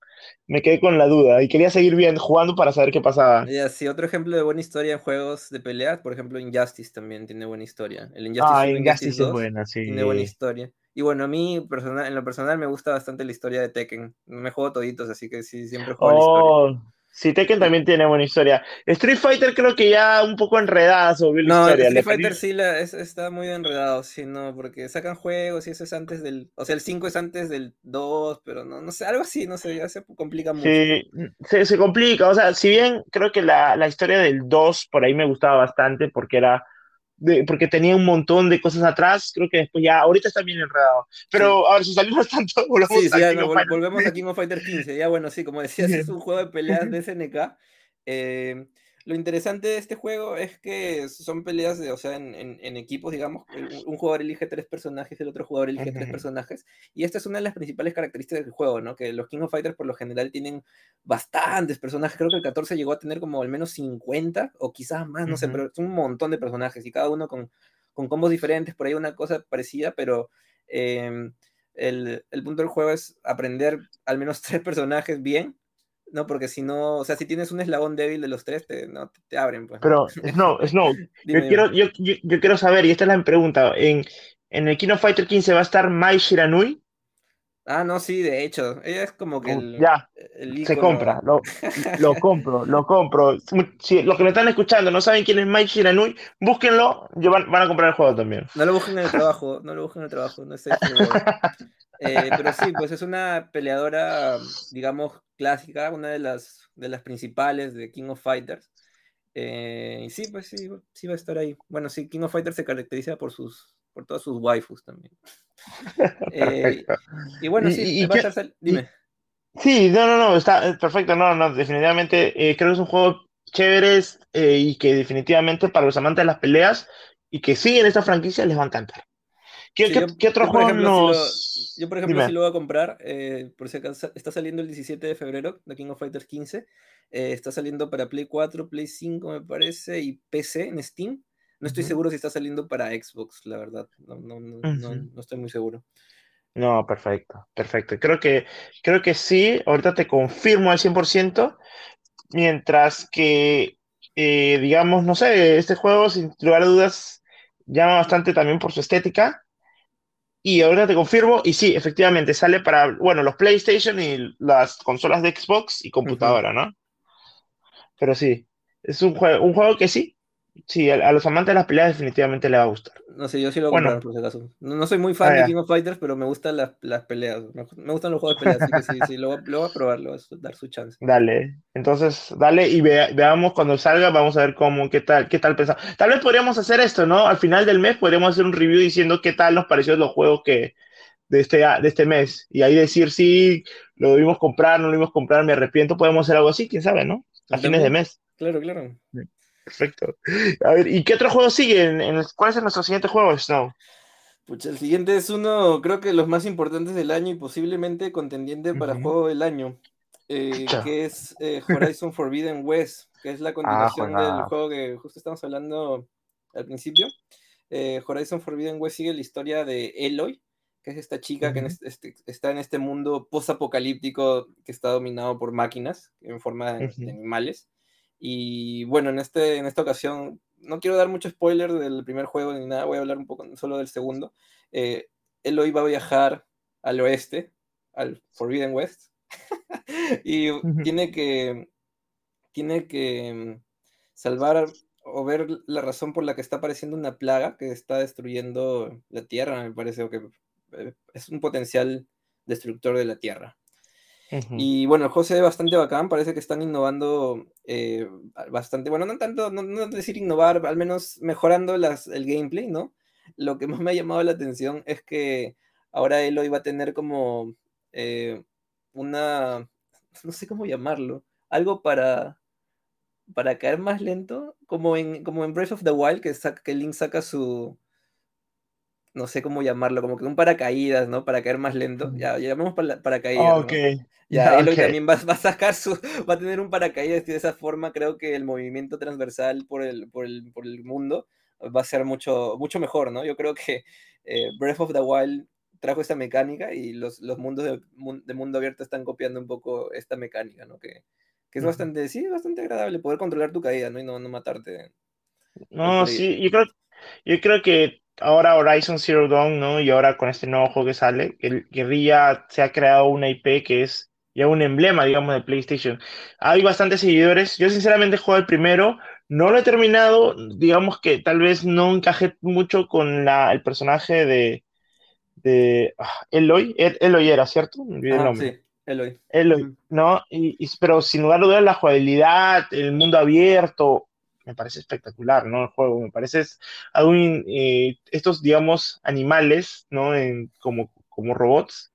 me quedé con la duda y quería seguir bien jugando para saber qué pasaba. Ya, sí, otro ejemplo de buena historia en juegos de pelea, por ejemplo, Injustice también tiene buena historia. El Injustice, ah, Injustice, es buena, sí. Tiene buena historia. Y bueno, a mí personal, en lo personal me gusta bastante la historia de Tekken. Me juego toditos, así que sí, siempre juego la historia. Sí, Tekken también tiene buena historia. Street Fighter creo que ya un poco enredada sobre la historia. Street Fighter sí la, está muy enredado, sí, no, porque sacan juegos y eso es antes del, o sea, el 5 es antes del 2, pero no, no sé, algo así, no sé, ya se complica mucho. Sí, se, se complica, o sea, si bien creo que la, la historia del 2 por ahí me gustaba bastante porque era porque tenía un montón de cosas atrás, creo que después ya, ahorita está bien enredado. Pero a ver, si salimos tanto, volvemos, sí, sí, a, King volvemos a King of Fighters 15. Ya bueno, sí, como decías, es un juego de peleas de SNK. Eh, lo interesante de este juego es que son peleas, de, o sea, en, equipos, digamos, un jugador elige tres personajes, el otro jugador elige tres personajes, y esta es una de las principales características del juego, ¿no? Que los King of Fighters por lo general tienen bastantes personajes, creo que el 14 llegó a tener como al menos 50 o quizás más, no sé, pero es un montón de personajes y cada uno con, con combos diferentes, por ahí una cosa parecida, pero... Em, el, el punto del juego es aprender al menos tres personajes bien no, porque si no, o sea, si tienes un eslabón débil de los tres, te, no, te abren. Pues. Pero, no, Snow, yo, quiero, yo, yo, quiero saber, y esta es la pregunta, ¿en, en el Kino Fighter 15 va a estar Mai Shiranui? Ah, no, sí, de hecho, ella es como que el, ya, se compra, lo, lo, compro, lo compro. Si los que me están escuchando no saben quién es Mai Shiranui, búsquenlo, van, van, a comprar el juego también. No lo busquen en el trabajo, no lo busquen en el trabajo, no sé. Eh, pero sí, pues es una peleadora, digamos, clásica, una de las, de las principales de King of Fighters. Eh, y sí, pues sí, sí va a estar ahí. Bueno, sí, King of Fighters se caracteriza por sus por todas sus waifus también. Eh, y bueno, sí, va a estar, dime. Sí, no, no, no, está perfecto, no, no, definitivamente creo que es un juego chévere y que definitivamente para los amantes de las peleas y que siguen esta franquicia les va a encantar. ¿Qué, otro juego nos.? Yo, por ejemplo, si lo voy a comprar, eh, por si acaso, está saliendo el 17 de febrero, The King of Fighters 15. Eh, está saliendo para Play 4, Play 5, me parece, y PC en Steam. No estoy seguro si está saliendo para Xbox, la verdad. No, no, no, no, estoy muy seguro. No, perfecto, perfecto. Creo que, creo que sí. Ahorita te confirmo al 100%. Mientras que, eh, digamos, no sé, este juego, sin lugar a dudas, llama bastante también por su estética. Y ahora te confirmo, y sí, efectivamente, sale para, bueno, los PlayStation y las consolas de Xbox y computadora, ¿no? Pero sí, es un juego, un juego que sí, Sí, a, los amantes de las peleas definitivamente le va a gustar. No sé, yo sí lo voy a comprar por si acaso. No, soy muy fan ah, de King of Fighters, pero me gustan las, las peleas. Me, gustan los juegos de peleas, así que sí, sí, lo, lo, voy a probar, lo voy a dar su chance. Dale, entonces, dale y veamos cuando salga, vamos a ver cómo, qué tal, qué tal pensamos. Tal vez podríamos hacer esto, ¿no? Al final del mes podríamos hacer un review diciendo qué tal nos pareció los juegos que de este, de este mes. Y ahí decir si lo debimos comprar, no lo debimos comprar, me arrepiento, podemos hacer algo así, quién sabe, ¿no? A fines de mes. Claro, claro. Perfecto. A ver, ¿y qué otro juego sigue? ¿En, cuál es nuestro siguiente juego, Snow? El siguiente es uno, creo que los más importantes del año y posiblemente contendiente para juego del año, eh, que es eh, Horizon Forbidden West, que es la ah, continuación del juego que justo estamos hablando al principio. Eh, Horizon Forbidden West sigue la historia de Eloy, que es esta chica que este, está en este mundo post-apocalíptico que está dominado por máquinas en forma de, animales. Y bueno, en, este, en esta ocasión, no quiero dar mucho spoiler del primer juego ni nada, voy a hablar un poco solo del segundo. Eh, él hoy va a viajar al oeste, al Forbidden West, y tiene que, tiene que mm, salvar o ver la razón por la que está apareciendo una plaga que está destruyendo la Tierra, me parece, o que eh, es un potencial destructor de la Tierra. Y bueno, el juego se ve bastante bacán, parece que están innovando eh, bastante, bueno, no tanto, no, no, decir innovar, al menos mejorando el gameplay, ¿no? Lo que más me ha llamado la atención es que ahora Eloy va a tener como eh, una, no sé cómo llamarlo, algo para, para caer más lento, como en, como en Breath of the Wild, que, que Link saca su, no sé cómo llamarlo, como que un paracaídas, ¿no? Para caer más lento. Ya, llamamos para, paracaídas. Ok. Ya, Eloy también va, a sacar su, va a tener un paracaídas y de esa forma creo que el movimiento transversal por el, por el, por el mundo va a ser mucho, mucho mejor, ¿no? Yo creo que eh, Breath of the Wild trajo esta mecánica y los, los mundos de, de, mundo abierto están copiando un poco esta mecánica, ¿no? Que, que es bastante, sí, bastante agradable poder controlar tu caída, ¿no? Y no, no matarte. No, sí, yo creo, yo creo que ahora Horizon Zero Dawn, ¿no? Y ahora con este nuevo juego que sale, el Guerrilla se ha creado una IP que es ya un emblema, digamos, de PlayStation. Hay bastantes seguidores. Yo sinceramente juego el primero, no lo he terminado, digamos que tal vez no encajé mucho con la, el personaje de, de ah, Eloy. Er, Eloy era, ¿cierto? Me ah, Sí, Eloy. Eloy, ¿no? Y, pero sin lugar a dudas la jugabilidad, el mundo abierto, me parece espectacular, ¿no? El juego, me parece aún eh, estos, digamos, animales, ¿no? En, como, como robots,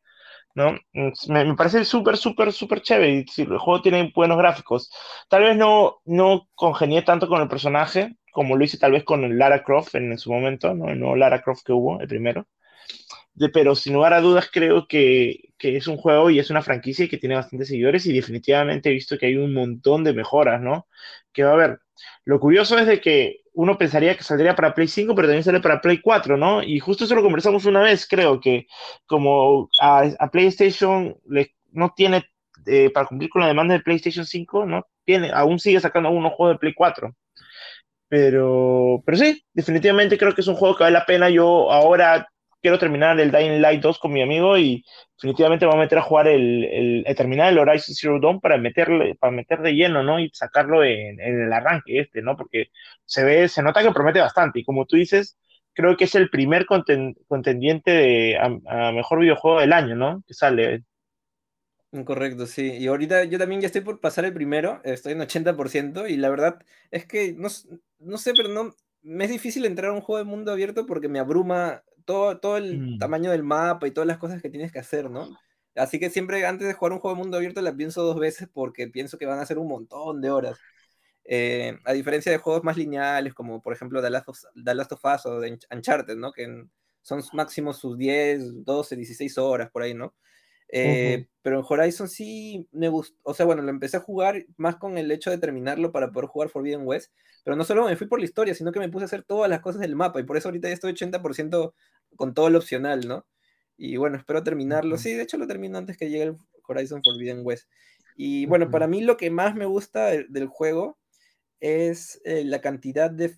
¿no? Me, me parece súper, súper, súper chévere. Y el juego tiene buenos gráficos. Tal vez no, no congenié tanto con el personaje como lo hice tal vez con Lara Croft en, su momento, ¿no? El nuevo Lara Croft que hubo, el primero. De, pero sin lugar a dudas creo que, que, es un juego y es una franquicia que tiene bastantes seguidores y definitivamente he visto que hay un montón de mejoras, ¿no? Que va a haber. Lo curioso es de que uno pensaría que saldría para Play 5, pero también sale para Play 4, ¿no? Y justo eso lo conversamos una vez, creo que como a, PlayStation le, no tiene, eh, para cumplir con la demanda de PlayStation 5, ¿no? Tiene, aún sigue sacando unos juegos de Play 4. Pero, pero sí, definitivamente creo que es un juego que vale la pena. Yo ahora quiero terminar el Dying Light 2 con mi amigo y definitivamente me voy a meter a jugar el, el, terminar el Horizon Zero Dawn para meterle, para meter de lleno, ¿no? Y sacarlo en, el arranque este, ¿no? Porque se ve, se nota que promete bastante. Y como tú dices, creo que es el primer contendiente de, a, mejor videojuego del año, ¿no? Que sale. Correcto, sí. Y ahorita yo también ya estoy por pasar el primero, estoy en 80% y la verdad es que no, no sé, pero no, me es difícil entrar a un juego de mundo abierto porque me abruma todo, todo el mm. tamaño del mapa y todas las cosas que tienes que hacer, ¿no? Así que siempre antes de jugar un juego de mundo abierto la pienso dos veces porque pienso que van a ser un montón de horas. Eh, a diferencia de juegos más lineales como por ejemplo The Last of, The Last of Us o The Uncharted, ¿no? Que son máximo sus 10, 12, 16 horas por ahí, ¿no? Eh, pero en Horizon sí me gustó, o sea, bueno, lo empecé a jugar más con el hecho de terminarlo para poder jugar Forbidden West, pero no solo me fui por la historia, sino que me puse a hacer todas las cosas del mapa y por eso ahorita ya estoy 80% con todo lo opcional, ¿no? Y bueno, espero terminarlo. Sí, de hecho lo termino antes que llegue el Horizon Forbidden West. Y bueno, para mí lo que más me gusta del, juego es eh, la cantidad de,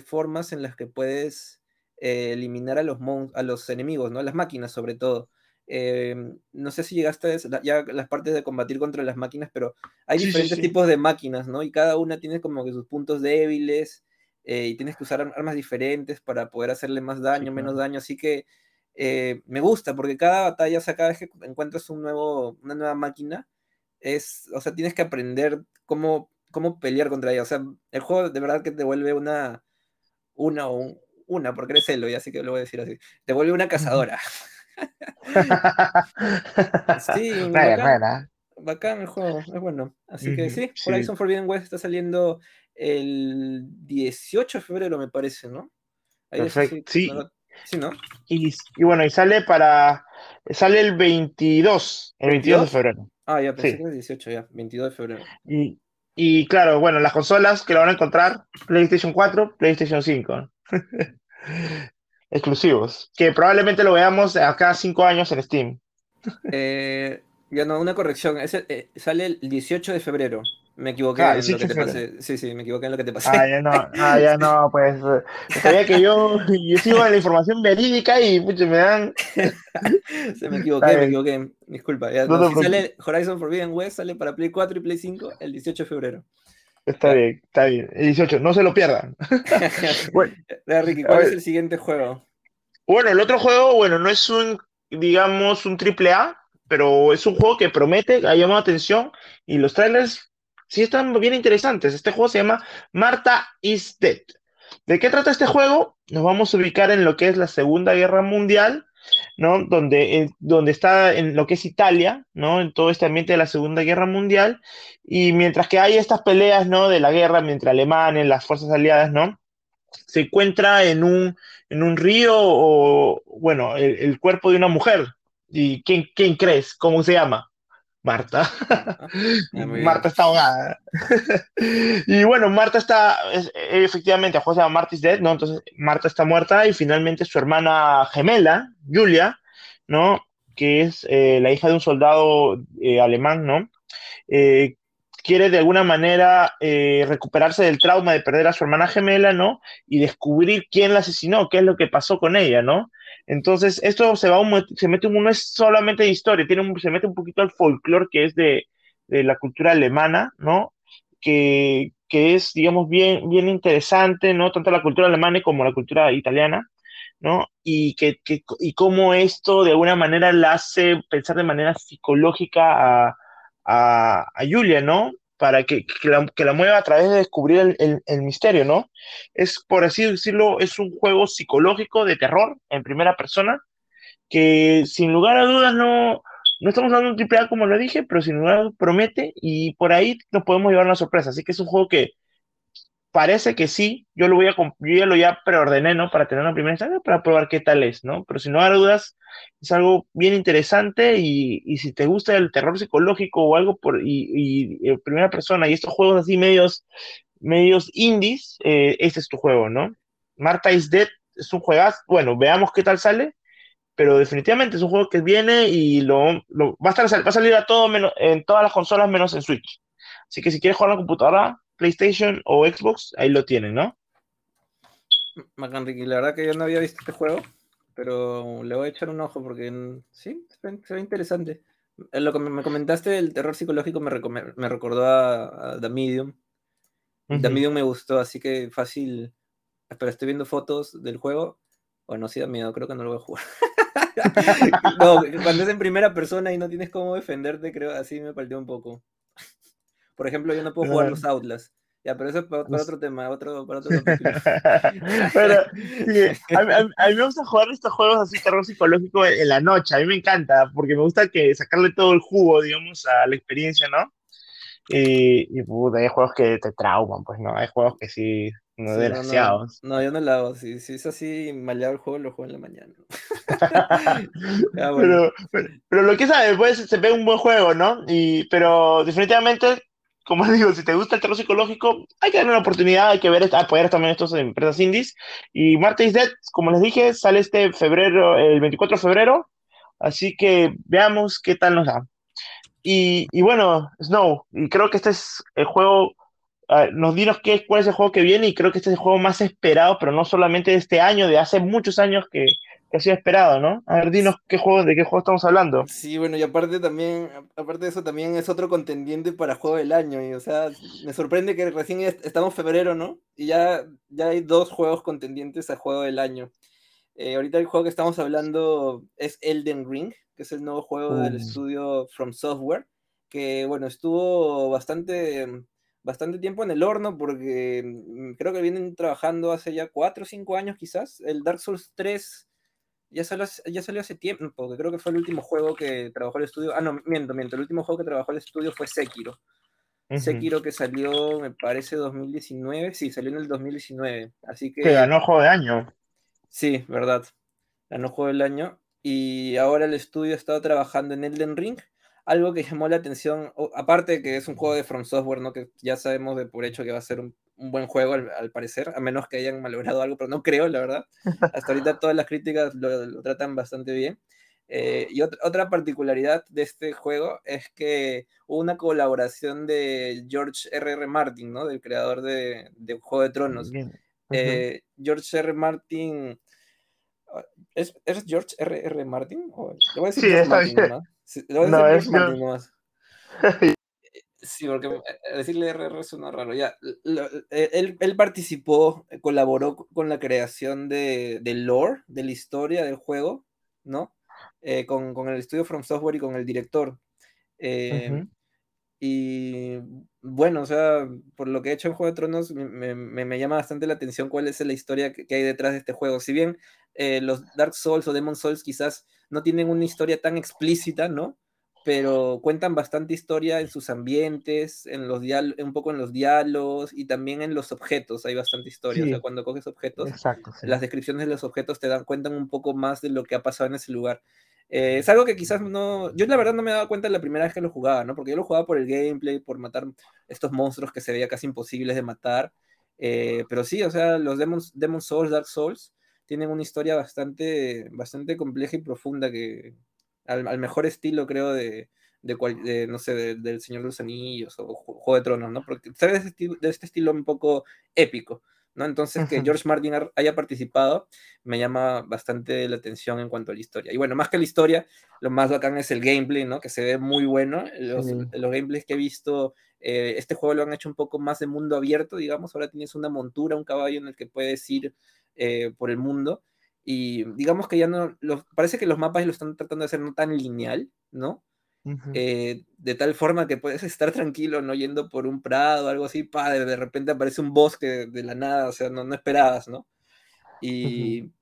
formas en las que puedes eh, eliminar a los, a los enemigos, ¿no? Las máquinas sobre todo. Em, no sé si llegaste a ya las partes de combatir contra las máquinas, pero hay diferentes tipos de máquinas, ¿no? Y cada una tiene como que sus puntos débiles eh, y tienes que usar armas diferentes para poder hacerle más daño, menos daño. Así que eh, me gusta porque cada batalla, o sea, cada vez que encuentras un nuevo, una nueva máquina, es, o sea, tienes que aprender cómo, cómo pelear contra ella. O sea, el juego de verdad que te vuelve una, una o una, porque eres Elo, y así que lo voy a decir así, te vuelve una cazadora. sí, bacán, bacán, el juego, es bueno. Así que sí, Horizon Forbidden West está saliendo el 18 de febrero, me parece, ¿no? Perfecto, sí. sí. ¿no? Y, bueno, y sale para. Sale el 22, el 22, de febrero. Ah, ya pensé que el 18, ya, 22 de febrero. Y, y claro, bueno, las consolas que lo van a encontrar: PlayStation 4, PlayStation 5. exclusivos, que probablemente lo veamos acá cinco años en Steam. Eh, ya no, una corrección. Eh, sale el 18 de febrero. Me equivoqué ah, en lo que te pasé. Sí, sí, me equivoqué en lo que te pasé. Ah, ya no, ah, ya no, pues. Eh, sabía que yo, yo sigo la información verídica y me dan. Se me equivoqué, me equivoqué. Disculpa. Ya, si sale Horizon Forbidden West, sale para Play 4 y Play 5 el 18 de febrero. Está bien, está bien. El 18, no se lo pierdan. bueno, Ricky, ¿cuál es el siguiente juego? Bueno, el otro juego, bueno, no es un, digamos, un triple A, pero es un juego que promete, ha llamado atención y los trailers sí están bien interesantes. Este juego se llama Marta is Dead. ¿De qué trata este juego? Nos vamos a ubicar en lo que es la Segunda Guerra Mundial, ¿no? Donde, eh, donde está en lo que es Italia, ¿no? En todo este ambiente de la Segunda Guerra Mundial. Y mientras que hay estas peleas, ¿no? De la guerra entre alemanes, las fuerzas aliadas, ¿no? Se encuentra en un, en un río o, bueno, el cuerpo de una mujer, ¿Y quién, quién crees? ¿Cómo se llama? Marta. Ah, Marta está ahogada. y bueno, Marta está, efectivamente, a juego se llama Marta is dead, ¿no? Entonces, Marta está muerta y finalmente su hermana gemela, Julia, ¿no? Que es eh, la hija de un soldado eh, alemán, ¿no? Eh, quiere de alguna manera recuperarse del trauma de perder a su hermana gemela, ¿no? Y descubrir quién la asesinó, qué es lo que pasó con ella, ¿no? Entonces, esto se, va se mete un, no es solamente de historia, tiene se mete un poquito al folclore que es de, la cultura alemana, ¿no? Que, es, digamos, bien, bien interesante, ¿no? Tanto la cultura alemana como la cultura italiana, ¿no? Y, que, y cómo esto de alguna manera la hace pensar de manera psicológica a, a Julia, ¿no? Para que, la, mueva a través de descubrir el, misterio, ¿no? Es, por así decirlo, es un juego psicológico de terror en primera persona, que sin lugar a dudas no, no estamos de un triple A como lo dije, pero sin lugar a dudas promete y por ahí nos podemos llevar una sorpresa. Así que es un juego que parece que sí, yo lo voy a, yo ya lo ya preordené, ¿no? Para tener una primera instancia, para probar qué tal es, ¿no? Pero sin lugar a dudas, es algo bien interesante y, y si te gusta el terror psicológico o algo por, y, y, primera persona y estos juegos así medios, medios indies, eh, este es tu juego, ¿no? Marta is Dead es un juegazo, bueno, veamos qué tal sale, pero definitivamente es un juego que viene y lo, lo va, a estar, va a salir a todo menos, en todas las consolas menos en Switch. Así que si quieres jugar en la computadora, PlayStation o Xbox, ahí lo tienen, ¿no? Macan Ricky, la verdad que yo no había visto este juego, pero le voy a echar un ojo porque sí, se ve interesante. Lo que me comentaste del terror psicológico me, me recordó a, The Medium. The Medium me gustó, así que fácil. Pero estoy viendo fotos del juego. Bueno, sí da miedo, creo que no lo voy a jugar. no, cuando es en primera persona y no tienes cómo defenderte, creo así me partió un poco. Por ejemplo, yo no puedo jugar los Outlast. Ya, pero eso es para, otro tema, otro, para otro pero, a, mí me gusta jugar estos juegos así, terror psicológico en, la noche. A mí me encanta, porque me gusta que sacarle todo el jugo, digamos, a la experiencia, ¿no? Y, y hay juegos que te trauman, pues, ¿no? Hay juegos que sí, no sí, desgraciados. No, yo no lo hago. Si, si es así, maleado el juego, lo juego en la mañana. pero, pero, lo que sabe, pues se ve un buen juego, ¿no? Y, pero definitivamente como digo, si te gusta el terror psicológico, hay que darle una oportunidad, hay que ver, apoyar también estas empresas indies. Y Marta is Dead, como les dije, sale este febrero, el 24 de febrero, así que veamos qué tal nos da. Y, y bueno, Snow, y creo que este es el juego, nos dinos qué, cuál es el juego que viene, y creo que este es el juego más esperado, pero no solamente de este año, de hace muchos años que, que ha sido esperado, ¿no? A ver, dinos qué juego, de qué juego estamos hablando. Sí, bueno, y aparte también, aparte de eso, también es otro contendiente para juego del año. Y o sea, me sorprende que recién estamos en febrero, ¿no? Y ya, ya hay dos juegos contendientes a juego del año. Eh, ahorita el juego que estamos hablando es Elden Ring, que es el nuevo juego del estudio From Software, que bueno, estuvo bastante, bastante tiempo en el horno porque mm, creo que vienen trabajando hace ya cuatro o cinco años quizás. El Dark Souls 3 ya salió, ya salió hace tiempo, porque creo que fue el último juego que trabajó el estudio. Ah, no, miento, miento. El último juego que trabajó el estudio fue Sekiro. Sekiro que salió, me parece, 2019. Sí, salió en el 2019. Así que. Que ganó juego de año. Sí, verdad. Ganó juego del año. Y ahora el estudio ha estado trabajando en Elden Ring. algo que llamó la atención, aparte de que es un juego de From Software, ¿no? Que ya sabemos de por hecho que va a ser un, buen juego al, parecer, a menos que hayan malogrado algo, pero no creo, la verdad. Hasta ahorita todas las críticas lo, tratan bastante bien. Eh, y otra, particularidad de este juego es que hubo una colaboración de George R.R. R. Martin, ¿no? Del creador de, Juego de Tronos. Eh, George R. Martin... ¿Es, George R.R. R. Martin? sí, está bien. no, es Sí, porque eh, decirle RR suena raro. Ya, eh, él, participó, colaboró con la creación de, del lore, de la historia del juego, ¿no? Eh, con, el estudio From Software y con el director. Y bueno, o sea, por lo que he hecho en Juego de Tronos, me, llama bastante la atención cuál es la historia que, hay detrás de este juego. Si bien los Dark Souls o Demon Souls quizás no tienen una historia tan explícita, ¿no? Pero cuentan bastante historia en sus ambientes, en los un poco en los diálogos y también en los objetos hay bastante historia. O sea, cuando coges objetos, las descripciones de los objetos te dan cuentan un poco más de lo que ha pasado en ese lugar. Eh, es algo que quizás no. Yo la verdad no me daba cuenta la primera vez que lo jugaba, ¿no? Porque yo lo jugaba por el gameplay, por matar estos monstruos que se veía casi imposibles de matar. Eh, pero sí, o sea, los Demon, Demon Souls, Dark Souls, tienen una historia bastante, bastante compleja y profunda que al, mejor estilo, creo, de, de, no sé, del Señor de los Anillos o Juego de Tronos, ¿no? Porque de este, de este estilo un poco épico, ¿no? Entonces, que George Martin haya participado me llama bastante la atención en cuanto a la historia. Y bueno, más que la historia, lo más bacán es el gameplay, ¿no? Que se ve muy bueno. Los, los gameplays que he visto, eh, este juego lo han hecho un poco más de mundo abierto, digamos. Ahora tienes una montura, un caballo en el que puedes ir eh, por el mundo. Y digamos que ya no, parece que los mapas lo están tratando de hacer no tan lineal, ¿no? Eh, de tal forma que puedes estar tranquilo, no yendo por un prado o algo así, pa, de, repente aparece un bosque de, la nada, o sea, no, no esperabas, ¿no? Y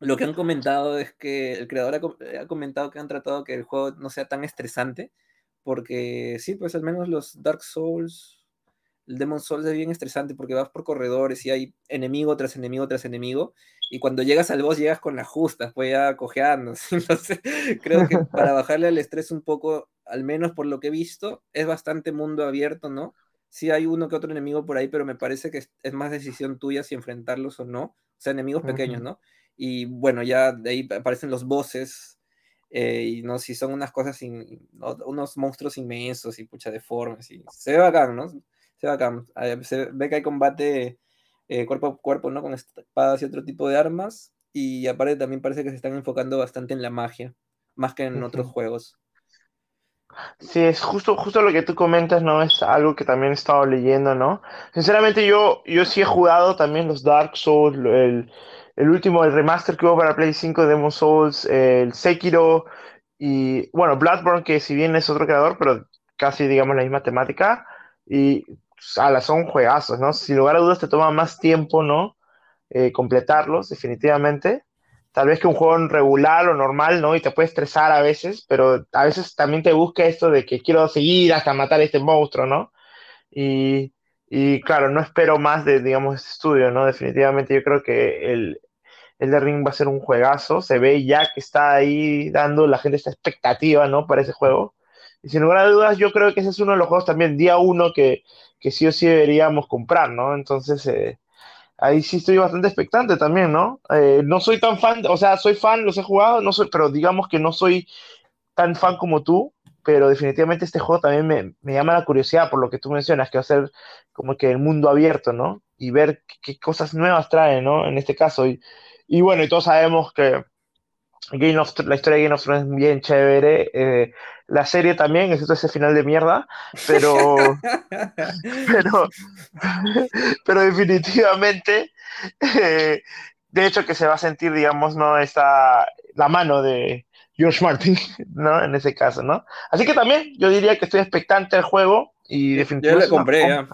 lo que han comentado es que el creador ha, ha, comentado que han tratado que el juego no sea tan estresante, porque sí, pues al menos los Dark Souls el Demon Souls es bien estresante porque vas por corredores y hay enemigo tras enemigo tras enemigo. Y cuando llegas al boss llegas con las justas, pues ya cojeando. Entonces, creo que para bajarle al estrés un poco, al menos por lo que he visto, es bastante mundo abierto, ¿no? Sí hay uno que otro enemigo por ahí, pero me parece que es, más decisión tuya si enfrentarlos o no. O sea, enemigos pequeños, ¿no? Y bueno, ya de ahí aparecen los bosses. Eh, y no, si son unas cosas, unos monstruos inmensos y pucha deformes. Y se ve bacán, ¿no? Se ve que hay combate eh, cuerpo a cuerpo, ¿no? Con espadas y otro tipo de armas. Y aparte también parece que se están enfocando bastante en la magia, más que en otros juegos. Sí, es justo, justo lo que tú comentas, ¿no? Es algo que también he estado leyendo, ¿no? Sinceramente yo, yo sí he jugado también los Dark Souls, el, el último, el remaster que hubo para Play 5 de Demon Souls, el Sekiro y, bueno, Bloodborne, que si bien es otro creador, pero casi, digamos, la misma temática. Y ala, son juegazos, ¿no? Sin lugar a dudas te toma más tiempo, ¿no? Eh, completarlos, definitivamente. Tal vez que un juego regular o normal, ¿no? Y te puede estresar a veces, pero a veces también te busca esto de que quiero seguir hasta matar a este monstruo, ¿no? Y, y claro, no espero más de, digamos, este estudio, ¿no? Definitivamente yo creo que el, el de Ring va a ser un juegazo. Se ve ya que está ahí dando la gente esta expectativa, ¿no? Para ese juego. Y sin lugar a dudas, yo creo que ese es uno de los juegos también, día uno, que, que sí o sí deberíamos comprar, ¿no? Entonces, eh, ahí sí estoy bastante expectante también, ¿no? Eh, no soy tan fan, o sea, soy fan, los he jugado, no pero digamos que no soy tan fan como tú, pero definitivamente este juego también me, me llama la curiosidad por lo que tú mencionas, que va a ser como que el mundo abierto, ¿no? Y ver qué, cosas nuevas trae, ¿no? En este caso. Y, y bueno, y todos sabemos que Game of, la historia de Game of Thrones es bien chévere. Eh, la serie también, excepto ese final de mierda. Pero. pero, pero definitivamente. Eh, de hecho, que se va a sentir, digamos, ¿no? Esta, la mano de George Martin, ¿no? En ese caso, ¿no? Así que también yo diría que estoy expectante al juego y definitivamente. Yo lo compré, ya.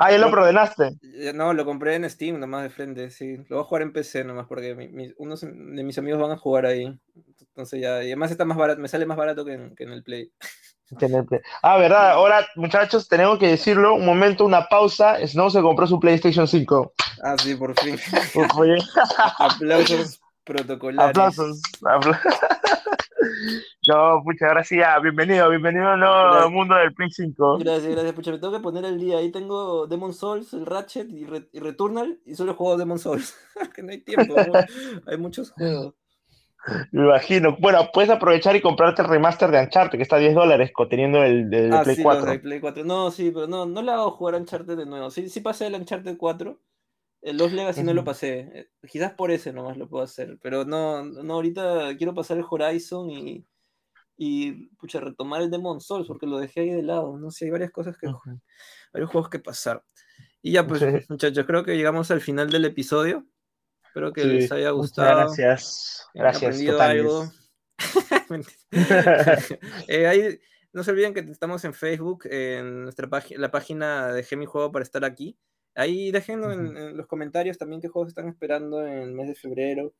Ah, ¿ya lo preordenaste? No, lo compré en Steam nomás de frente, sí. Lo voy a jugar en PC nomás porque unos de mis amigos van a jugar ahí. Entonces ya, y además está más barato, me sale más barato que en, el Play. Ah, verdad, ahora muchachos, tenemos que decirlo, un momento, una pausa, Snow se compró su PlayStation 5. Ah, sí, por fin. Aplausos protocolares. Aplausos. No, muchas gracias. Bienvenido, bienvenido al mundo del Play 5. Gracias, gracias. Pucha, me tengo que poner el día. Ahí tengo Demon Souls, el Ratchet y, Returnal. Y solo jugado Demon Souls. que no hay tiempo. hay muchos juegos. Me imagino. Bueno, puedes aprovechar y comprarte el remaster de Uncharted, que está a 10 dólares, teniendo el ah, Play, sí, 4. Play 4. No, sí, pero no, no le hago jugar Uncharted de nuevo. Sí, sí pasé el Uncharted 4. El Los Legacy no lo pasé. Eh, quizás por ese nomás lo puedo hacer. Pero no, no ahorita quiero pasar el Horizon y, y pucha, retomar el Demon Souls porque lo dejé ahí de lado. No sé, hay varias cosas que. Varios juegos que pasar. Y ya, pues, muchachos, creo que llegamos al final del episodio. Espero que les haya gustado. gracias. Gracias. Algo. eh, no se olviden que estamos en Facebook, en nuestra página, la página de Gemi Juego para estar aquí. Ahí déjenlo en, los comentarios también qué juegos están esperando en el mes de febrero.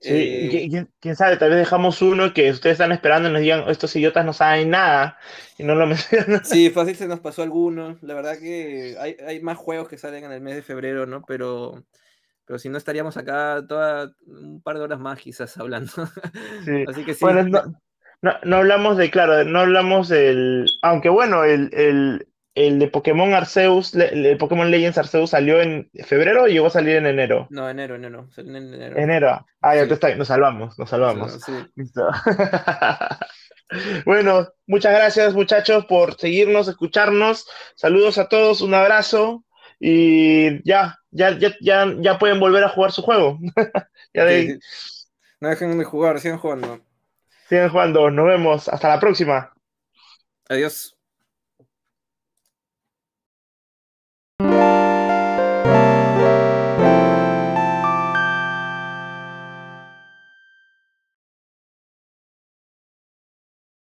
Sí, eh, ¿quién, sabe, tal vez dejamos uno que ustedes están esperando y nos digan, estos idiotas no saben nada y no lo mencionan. Sí, fácil se nos pasó alguno. La verdad que hay, hay, más juegos que salen en el mes de febrero, ¿no? Pero, pero si no estaríamos acá toda un par de horas más quizás hablando. Sí. Así que sí. Bueno, no, no, hablamos de, claro, no hablamos del, aunque bueno, el, el el de Pokémon Arceus, el Pokémon Legends Arceus salió en febrero o llegó a salir en enero? No, enero, enero. en enero. Enero. Ah, ya está, nos salvamos, nos salvamos. Listo. bueno, muchas gracias muchachos por seguirnos, escucharnos. Saludos a todos, un abrazo y ya, ya, ya, ya, ya pueden volver a jugar su juego. ya de... No dejen de jugar, sigan jugando. Sigan jugando, nos vemos, hasta la próxima. Adiós.